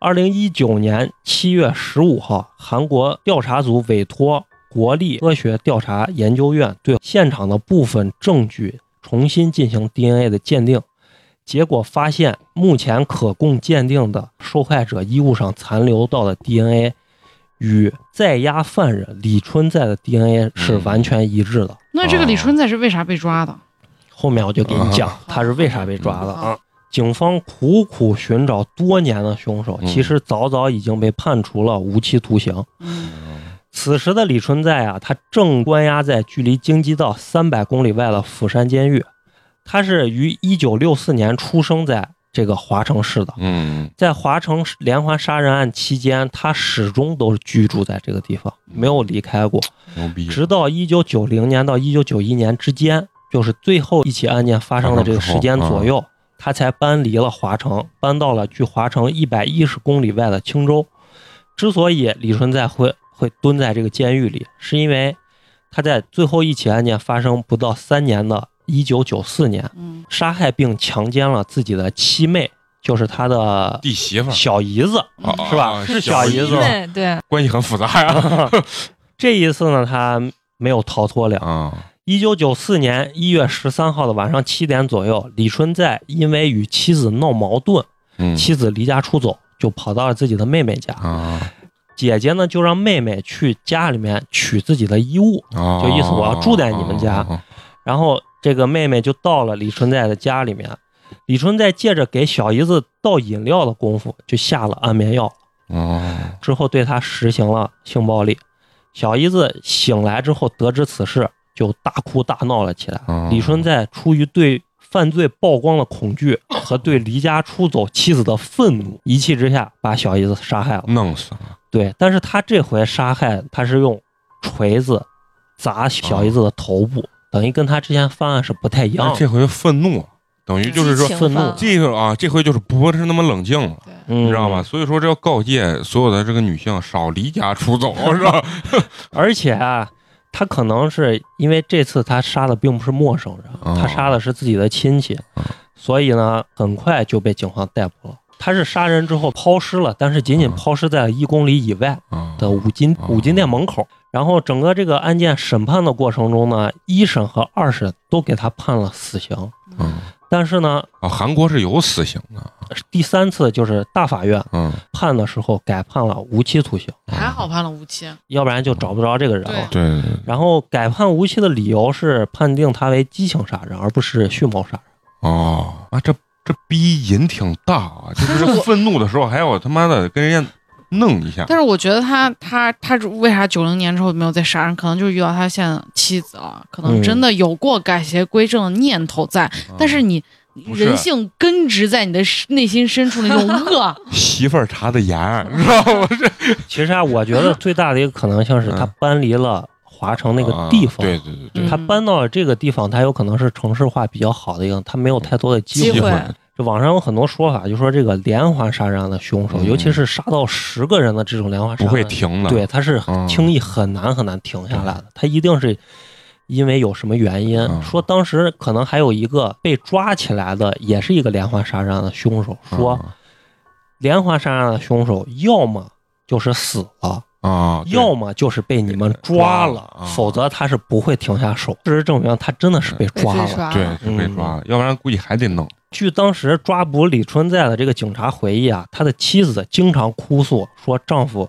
二零一九年七月十五号，韩国调查组委托国立科学调查研究院对现场的部分证据重新进行 DNA 的鉴定。结果发现，目前可供鉴定的受害者衣物上残留到的 DNA 与在押犯人李春在的 DNA 是完全一致的。那这个李春在是为啥被抓的？后面我就给你讲啊他是为啥被抓的啊啊。警方苦苦寻找多年的凶手，嗯其实早早已经被判处了无期徒刑。嗯，此时的李春在啊，他正关押在距离京畿道三百公里外的釜山监狱。他是于一九六四年出生在这个华城市的，嗯在华城连环杀人案期间，他始终都是居住在这个地方，没有离开过。直到一九九零年到一九九一年之间，就是最后一起案件发生的这个时间左右，他才搬离了华城，搬到了距华城一百一十公里外的青州。之所以李春在会会蹲在这个监狱里，是因为他在最后一起案件发生不到三年的一九九四年，嗯，杀害并强奸了自己的妻妹，就是他的弟媳妇小姨子，啊是吧啊是小姨子对对，关系很复杂呀。<laughs> 这一次呢，他没有逃脱了。啊，一九九四年一月十三号的晚上七点左右，李春在因为与妻子闹矛盾，嗯。妻子离家出走，就跑到了自己的妹妹家。啊。姐姐呢，就让妹妹去家里面取自己的衣物，啊，就意思我要住在你们家。啊然后这个妹妹就到了李春在的家里面。李春在借着给小姨子倒饮料的功夫，就下了安眠药，哦，之后对她实行了性暴力。小姨子醒来之后得知此事，就大哭大闹了起来。哦李春在出于对犯罪曝光的恐惧和对离家出走妻子的愤怒，一气之下把小姨子杀害了。弄死了，对，但是他这回杀害，他是用锤子砸小姨子的头部，等于跟他之前犯案是不太一样的。这回愤怒，等于就是说愤怒这个啊，这回就是不是那么冷静了。嗯，你知道吧？？所以说，这要告诫所有的这个女性少离家出走，是吧？<laughs> 而且啊，他可能是因为这次他杀的并不是陌生人，哦他杀的是自己的亲戚，所以呢，很快就被警方逮捕了。他是杀人之后抛尸了，但是仅仅嗯抛尸在了一公里以外啊。的五金哦五金店门口。然后整个这个案件审判的过程中呢，一审和二审都给他判了死刑，嗯。但是呢，啊，韩国是有死刑的，第三次就是大法院嗯，判的时候改判了无期徒刑，还好判了无期，要不然就找不着这个人了。对。对对，然后改判无期的理由是判定他为激情杀人，而不是蓄谋杀人。哦啊，这这逼瘾挺大啊，<laughs> 就是愤怒的时候还要他妈的跟人家弄一下，但是我觉得他他他为啥九零年之后没有再杀人？可能就是遇到他现在妻子了，可能嗯真的有过改邪归正的念头在，但是你人性根植在你的内心深处那种恶，<laughs> 媳妇儿查的严，你知道吗？这 <laughs> 其实啊，我觉得最大的一个可能性是他嗯搬离了华城那个地方。啊对对对。他搬到了这个地方，他有可能是城市化比较好的一个，他没有太多的机机会。会。就网上有很多说法，就说这个连环杀人案的凶手，嗯。尤其是杀到十个人的这种连环杀不会停的，对，他是嗯轻易很难很难停下来的，他一定是因为有什么原因。嗯。说当时可能还有一个被抓起来的，也是一个连环杀人案的凶手，说嗯。连环杀人案的凶手要么就是死了，啊，要么就是被你们抓了，抓了啊否则他是不会停下手。事实证明，他真的是被抓了。对了是被抓了，要不然估计还得弄。据当时抓捕李春在的这个警察回忆啊，他的妻子经常哭诉说丈夫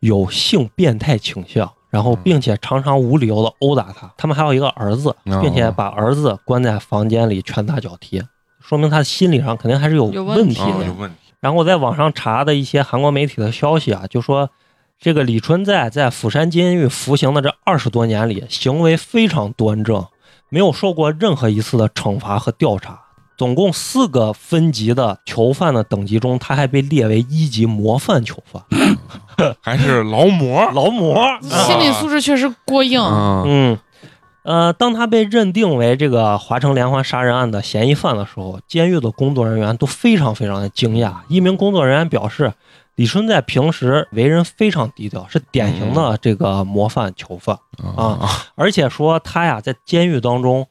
有性变态倾向，然后并且常常无理由的殴打他。他们还有一个儿子，哦并且把儿子关在房间里拳打脚踢，说明他心理上肯定还是有有问题啊，问题的。有问题。然后我在网上查的一些韩国媒体的消息啊，就说这个李春在在釜山监狱服刑的这二十多年里，行为非常端正，没有受过任何一次的惩罚和调查。总共四个分级的囚犯的等级中，他还被列为一级模范囚犯，<laughs> 还是劳模，劳模。心理素质确实过硬。嗯嗯，呃，当他被认定为这个华城连环杀人案的嫌疑犯的时候，监狱的工作人员都非常非常的惊讶。一名工作人员表示，李春在平时为人非常低调，是典型的这个模范囚犯，啊而且说他呀在监狱当中。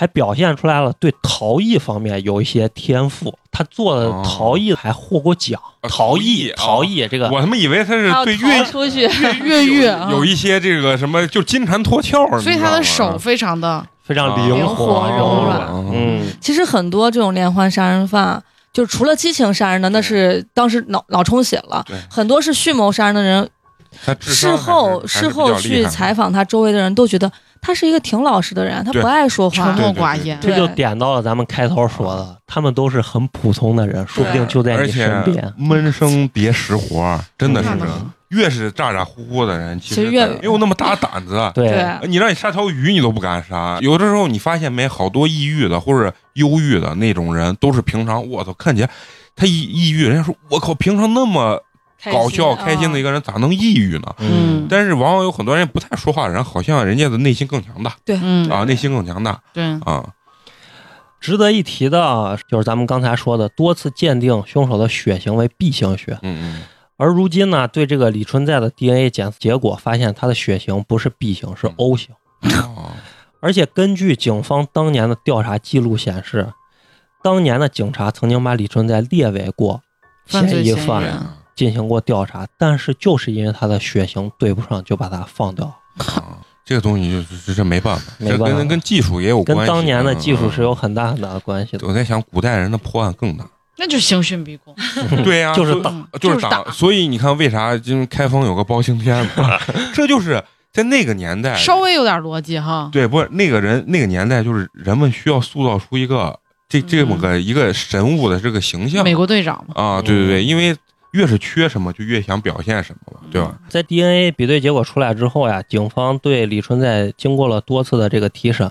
还表现出来了对陶艺方面有一些天赋，他做的哦陶艺还获过奖。陶艺，陶艺这个我他妈以为他是对越逃出去，<laughs> 越狱啊有一些这个什么就金蝉脱壳，所以他的手非常的非常灵活柔软嗯，其实很多这种连环杀人犯，就除了激情杀人的，那是当时脑脑充血了；很多是蓄谋杀人的人，他事后事后去采，访他周围的人都觉得他是一个挺老实的人，他不爱说话。沉。默寡言。这就点到了咱们开头说的，他们都是很普通的人，说不定就在你而且身边。闷声别识活，真的是越是咋咋呼呼的人，其实越没有那么大胆子。<laughs> 对对你让你杀条鱼，你都不敢杀。有的时候你发现没，好多抑郁的或者忧郁的那种人，都是平常我操，看起来他抑抑郁，人家说我靠，平常那么搞笑开心的一个，人，咋能抑郁呢？嗯但是往往有很多人不太说话的人，好像人家的内心更强大嗯啊，内心更强大对，啊。值得一提的啊，就是咱们刚才说的，多次鉴定凶手的血型为 B 型血，嗯而如今呢，对这个李春在的 DNA 检测结果发现，他的血型不是 B 型，是 O 型。而且根据警方当年的调查记录显示，当年的警察曾经把李春在列为过嫌疑犯进行过调查，但是就是因为他的血型对不上，就把他放掉，啊这个东西就是这这没办法，这没办法跟跟技术也有关系。跟当年的技术是有嗯很大很大的关系的。我在想，古代人的破案更大。那就刑讯逼供，<laughs> 对呀，就是打嗯就是打打。所以你看，为啥就是开封有个包青天嘛？<laughs> 这就是在那个年代，稍微有点逻辑哈。对，不是那个人那个年代，就是人们需要塑造出一个这这么个一个神物的这个形象美国队长嘛，啊，对对对，因为越是缺什么，就越想表现什么嘛，对吧？在 DNA 比对结果出来之后呀，警方对李春在经过了多次的这个提审，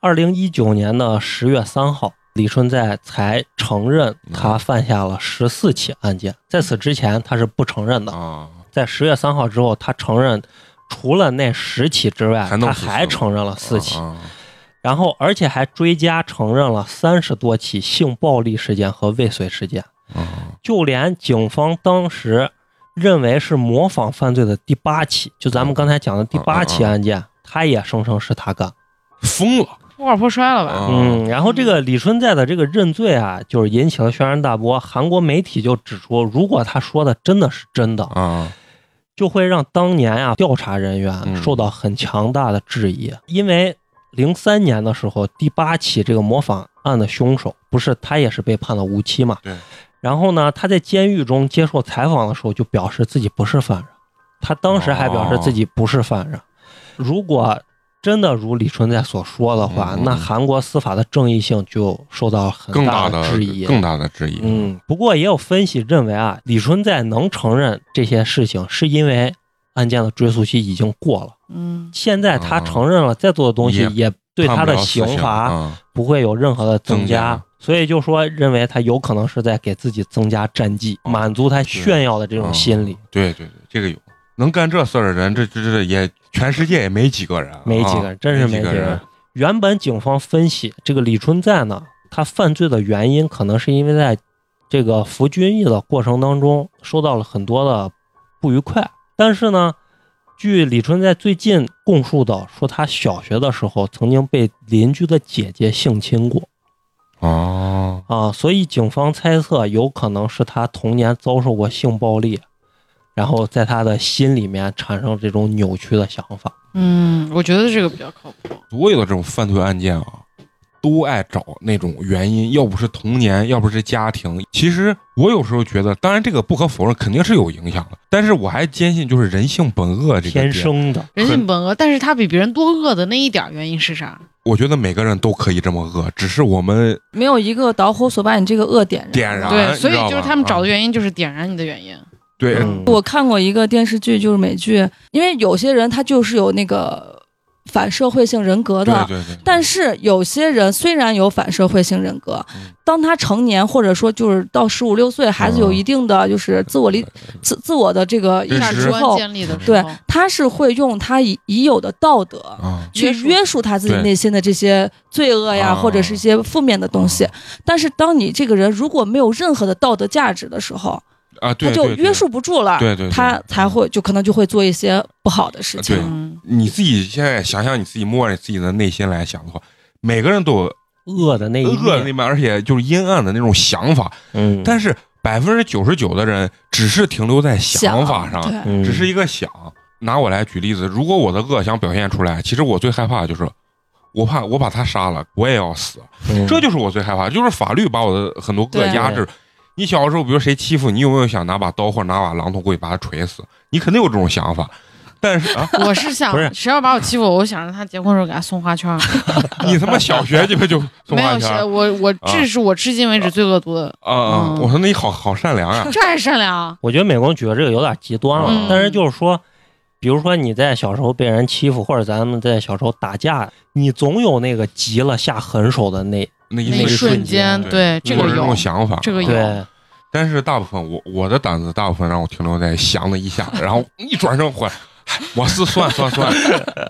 二零一九年的十月三号，李春在才承认他犯下了十四起案件，在此之前他是不承认的。啊，在十月三号之后，他承认除了那十起之外，他还承认了四起，啊然后而且还追加承认了三十多起性暴力事件和未遂事件。啊就连警方当时认为是模仿犯罪的第八起，就咱们刚才讲的第八起案件，他也声称是他干。疯了破罐破摔了吧？啊！嗯，然后这个李春在的这个认罪啊，就是引起了轩然大波。韩国媒体就指出，如果他说的真的是真的，啊就会让当年啊调查人员嗯受到很强大的质疑，因为零三年的时候，第八起这个模仿案的凶手不是他也是被判了无期嘛？对。然后呢，他在监狱中接受采访的时候就表示自己不是犯人，他当时还表示自己不是犯人。如果真的如李春在所说的话，嗯嗯那韩国司法的正义性就受到很大大的质疑。更大的质疑。嗯，不过也有分析认为啊，李春在能承认这些事情，是因为案件的追诉期已经过了。嗯，现在他嗯承认了，再做的东西也也对他的刑罚啊不会有任何的增增加所以就说认为他有可能是在给自己增加战绩，哦满足他炫耀的这种心理啊。对对对，这个有能干这事儿的人，这这这也全世界也没几个人啊，没几个人，真是没几个人。原本警方分析，这个李春在呢，他犯罪的原因可能是因为在这个服军役的过程当中受到了很多的不愉快。但是呢，据李春在最近供述的说，他小学的时候曾经被邻居的姐姐性侵过哦，啊，所以警方猜测有可能是他童年遭受过性暴力，然后在他的心里面产生这种扭曲的想法。嗯，我觉得这个比较靠谱。所有的这种犯罪案件啊，都爱找那种原因，要不是童年，要不是家庭。其实我有时候觉得，当然这个不可否认，肯定是有影响的，但是我还坚信就是人性本恶这个天。生的，人性本恶，但是他比别人多恶的那一点原因是啥？我觉得每个人都可以这么恶，只是我们没有一个导火索把你这个恶点燃。点燃。对，所以就是他们找的啊原因就是点燃你的原因。对，嗯。我看过一个电视剧，就是美剧，因为有些人他就是有那个反社会性人格的。对对对，但是有些人虽然有反社会性人格嗯，当他成年或者说就是到十五六岁，孩子有一定的就是自我理自自我的这个意识之后，对，他是会用他已已有的道德啊，去约束他自己内心的这些罪恶呀，啊。或者是一些负面的东西。但是当你这个人如果没有任何的道德价值的时候，啊，对他就约束不住了，对对对他才会就可能就会做一些不好的事情。对。嗯，你自己现在想想你自己摸着自己的内心来想的话，每个人都有恶的那一面，恶的那面，而且就是阴暗的那种想法，嗯，但是百分之九十九的人只是停留在想法上，只是一个想。拿我来举例子，如果我的恶想表现出来，其实我最害怕的就是，我怕我把他杀了，我也要死，嗯。这就是我最害怕，就是法律把我的很多恶压制。你小时候，比如谁欺负你，有没有想拿把刀或者拿把榔头过去把他锤死？你肯定有这种想法。但是啊，我是想不是谁要把我欺负我，我想让他结婚的时候给他送花圈。<laughs> 你他妈小学鸡巴就 <laughs> 送没有，花圈儿我我这是我至今为止最恶毒的，啊啊！嗯我说那你好好善良啊！<laughs> 这还善良。我觉得美工举的这个有点极端了，嗯但是就是说，比如说你在小时候被人欺负，或者咱们在小时候打架，你总有那个急了下狠手的那那一瞬瞬间，对这个有这种，想法，这个有对，但是大部分我我的胆子大部分让我停留在想了一下，然后一转身回来，我是算算算，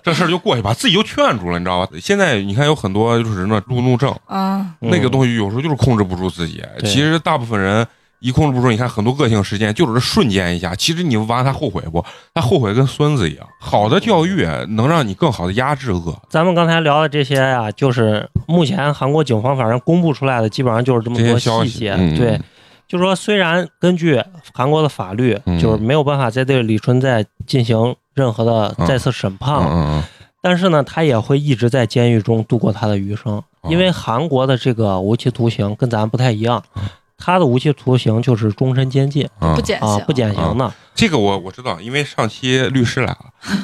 这事儿就过去，把自己就劝住了，你知道吧？现在你看有很多就是那路怒症，啊，那个东西有时候就是控制不住自己。其实大部分人一控制不住，你看很多恶性事件就是这瞬间一下。其实你挖他后悔不？他后悔跟孙子一样。好的教育能让你更好的压制恶。咱们刚才聊的这些呀、就是目前韩国警方反正公布出来的，基本上就是这么多细节。嗯对，就说虽然根据韩国的法律，嗯就是没有办法再对李春在进行任何的再次审判了，嗯嗯但是呢，他也会一直在监狱中度过他的余生，哦因为韩国的这个无期徒刑跟咱不太一样，他的无期徒刑就是终身监禁。不减刑，不减刑的。这个我我知道，因为上期律师来了，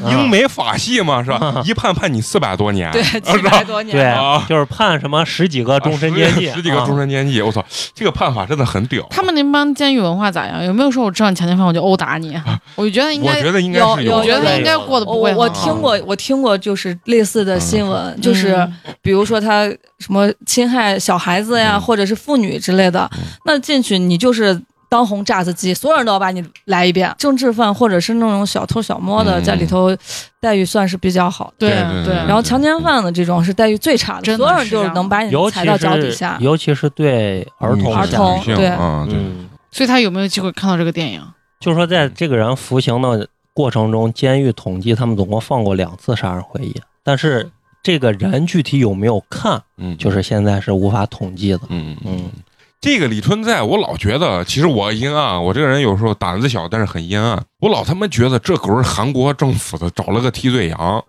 啊英美法系嘛，是吧？一判判你四百多年，对，是七百多年，对啊，就是判什么十几个终身监禁，啊十十几个终身监禁，我操，这个判法真的很屌。他们那帮监狱文化咋样？有没有说我知道你强奸犯？我就殴打你？我就觉得应该，我觉得应该是有我觉的得应该过得我我我不会很好听过，我听过，就是类似的新闻，就是嗯比如说他什么侵害小孩子呀，嗯。或者是妇女之类的，那进去你就是当红炸子鸡，所有人都要把你来一遍。政治犯或者是那种小偷小摸的，嗯在里头待遇算是比较好的。对对对然后强奸犯的这种是待遇最差的，所有人就是能把你尤其踩到脚底是下。尤其是对儿童儿童对啊，对，嗯，所以他有没有机会看到这个电影？就是说在这个人服刑的过程中，监狱统计他们总共放过两次杀人会议，但是这个人具体有没有看，嗯，就是现在是无法统计的。嗯嗯。嗯，这个李春在，我老觉得，其实我阴暗，我这个人有时候胆子小，但是很阴暗。我老他妈觉得这狗是韩国政府的找了个替罪羊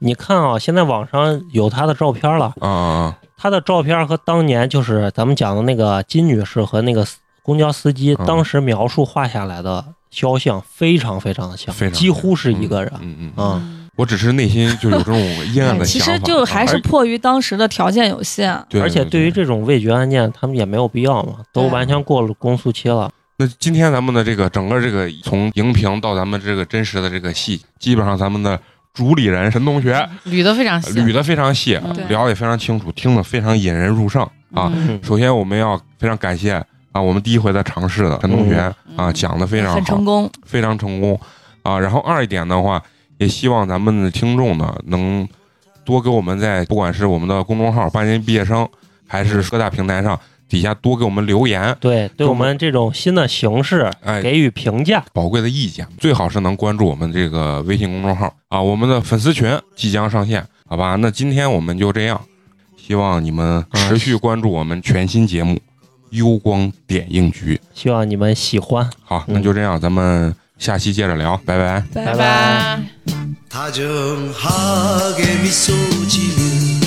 你看啊，现在网上有他的照片了，啊啊！他的照片和当年就是咱们讲的那个金女士和那个公交司机嗯当时描述画下来的肖像非常非常的像非，常几乎是一个人。嗯嗯我只是内心就有这种 <laughs> 阴暗的其想法。实就还是啊迫于当时的条件有限，对，而且对于这种味觉案件，他们也没有必要嘛，都完全过了公诉期了。那今天咱们的这个整个这个从荧屏到咱们这个真实的这个戏，基本上咱们的主理人沈同学捋得非常细，捋得非常细，聊得也非常清楚，听得非常引人入胜啊。首先我们要非常感谢啊，我们第一回在尝试的沈同学嗯啊，讲的非常好很成，功。非常成功啊。然后二一点的话，也希望咱们的听众呢能多给我们在不管是我们的公众号“八年级毕业生”，还是各大平台上底下多给我们留言，对，对我们这种新的形式哎，给予评价。宝贵的意见，最好是能关注我们这个微信公众号啊，我们的粉丝群即将上线，好吧？那今天我们就这样，希望你们持续关注我们全新节目《幽光点映局》。希望你们喜欢。好，嗯那就这样，咱们下期接着聊，拜拜。拜拜拜。 다정하게 미소 지으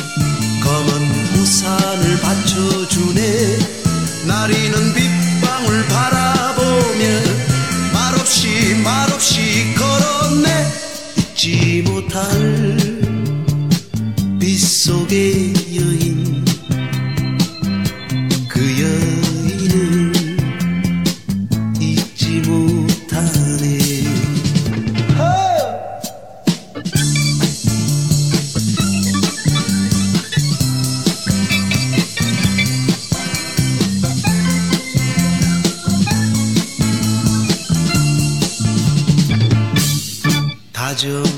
검은 우산을 받쳐주네 나리는 빗방울 바라보며 말없이 말없이 걸었네 잊지 못할 빗속의 you.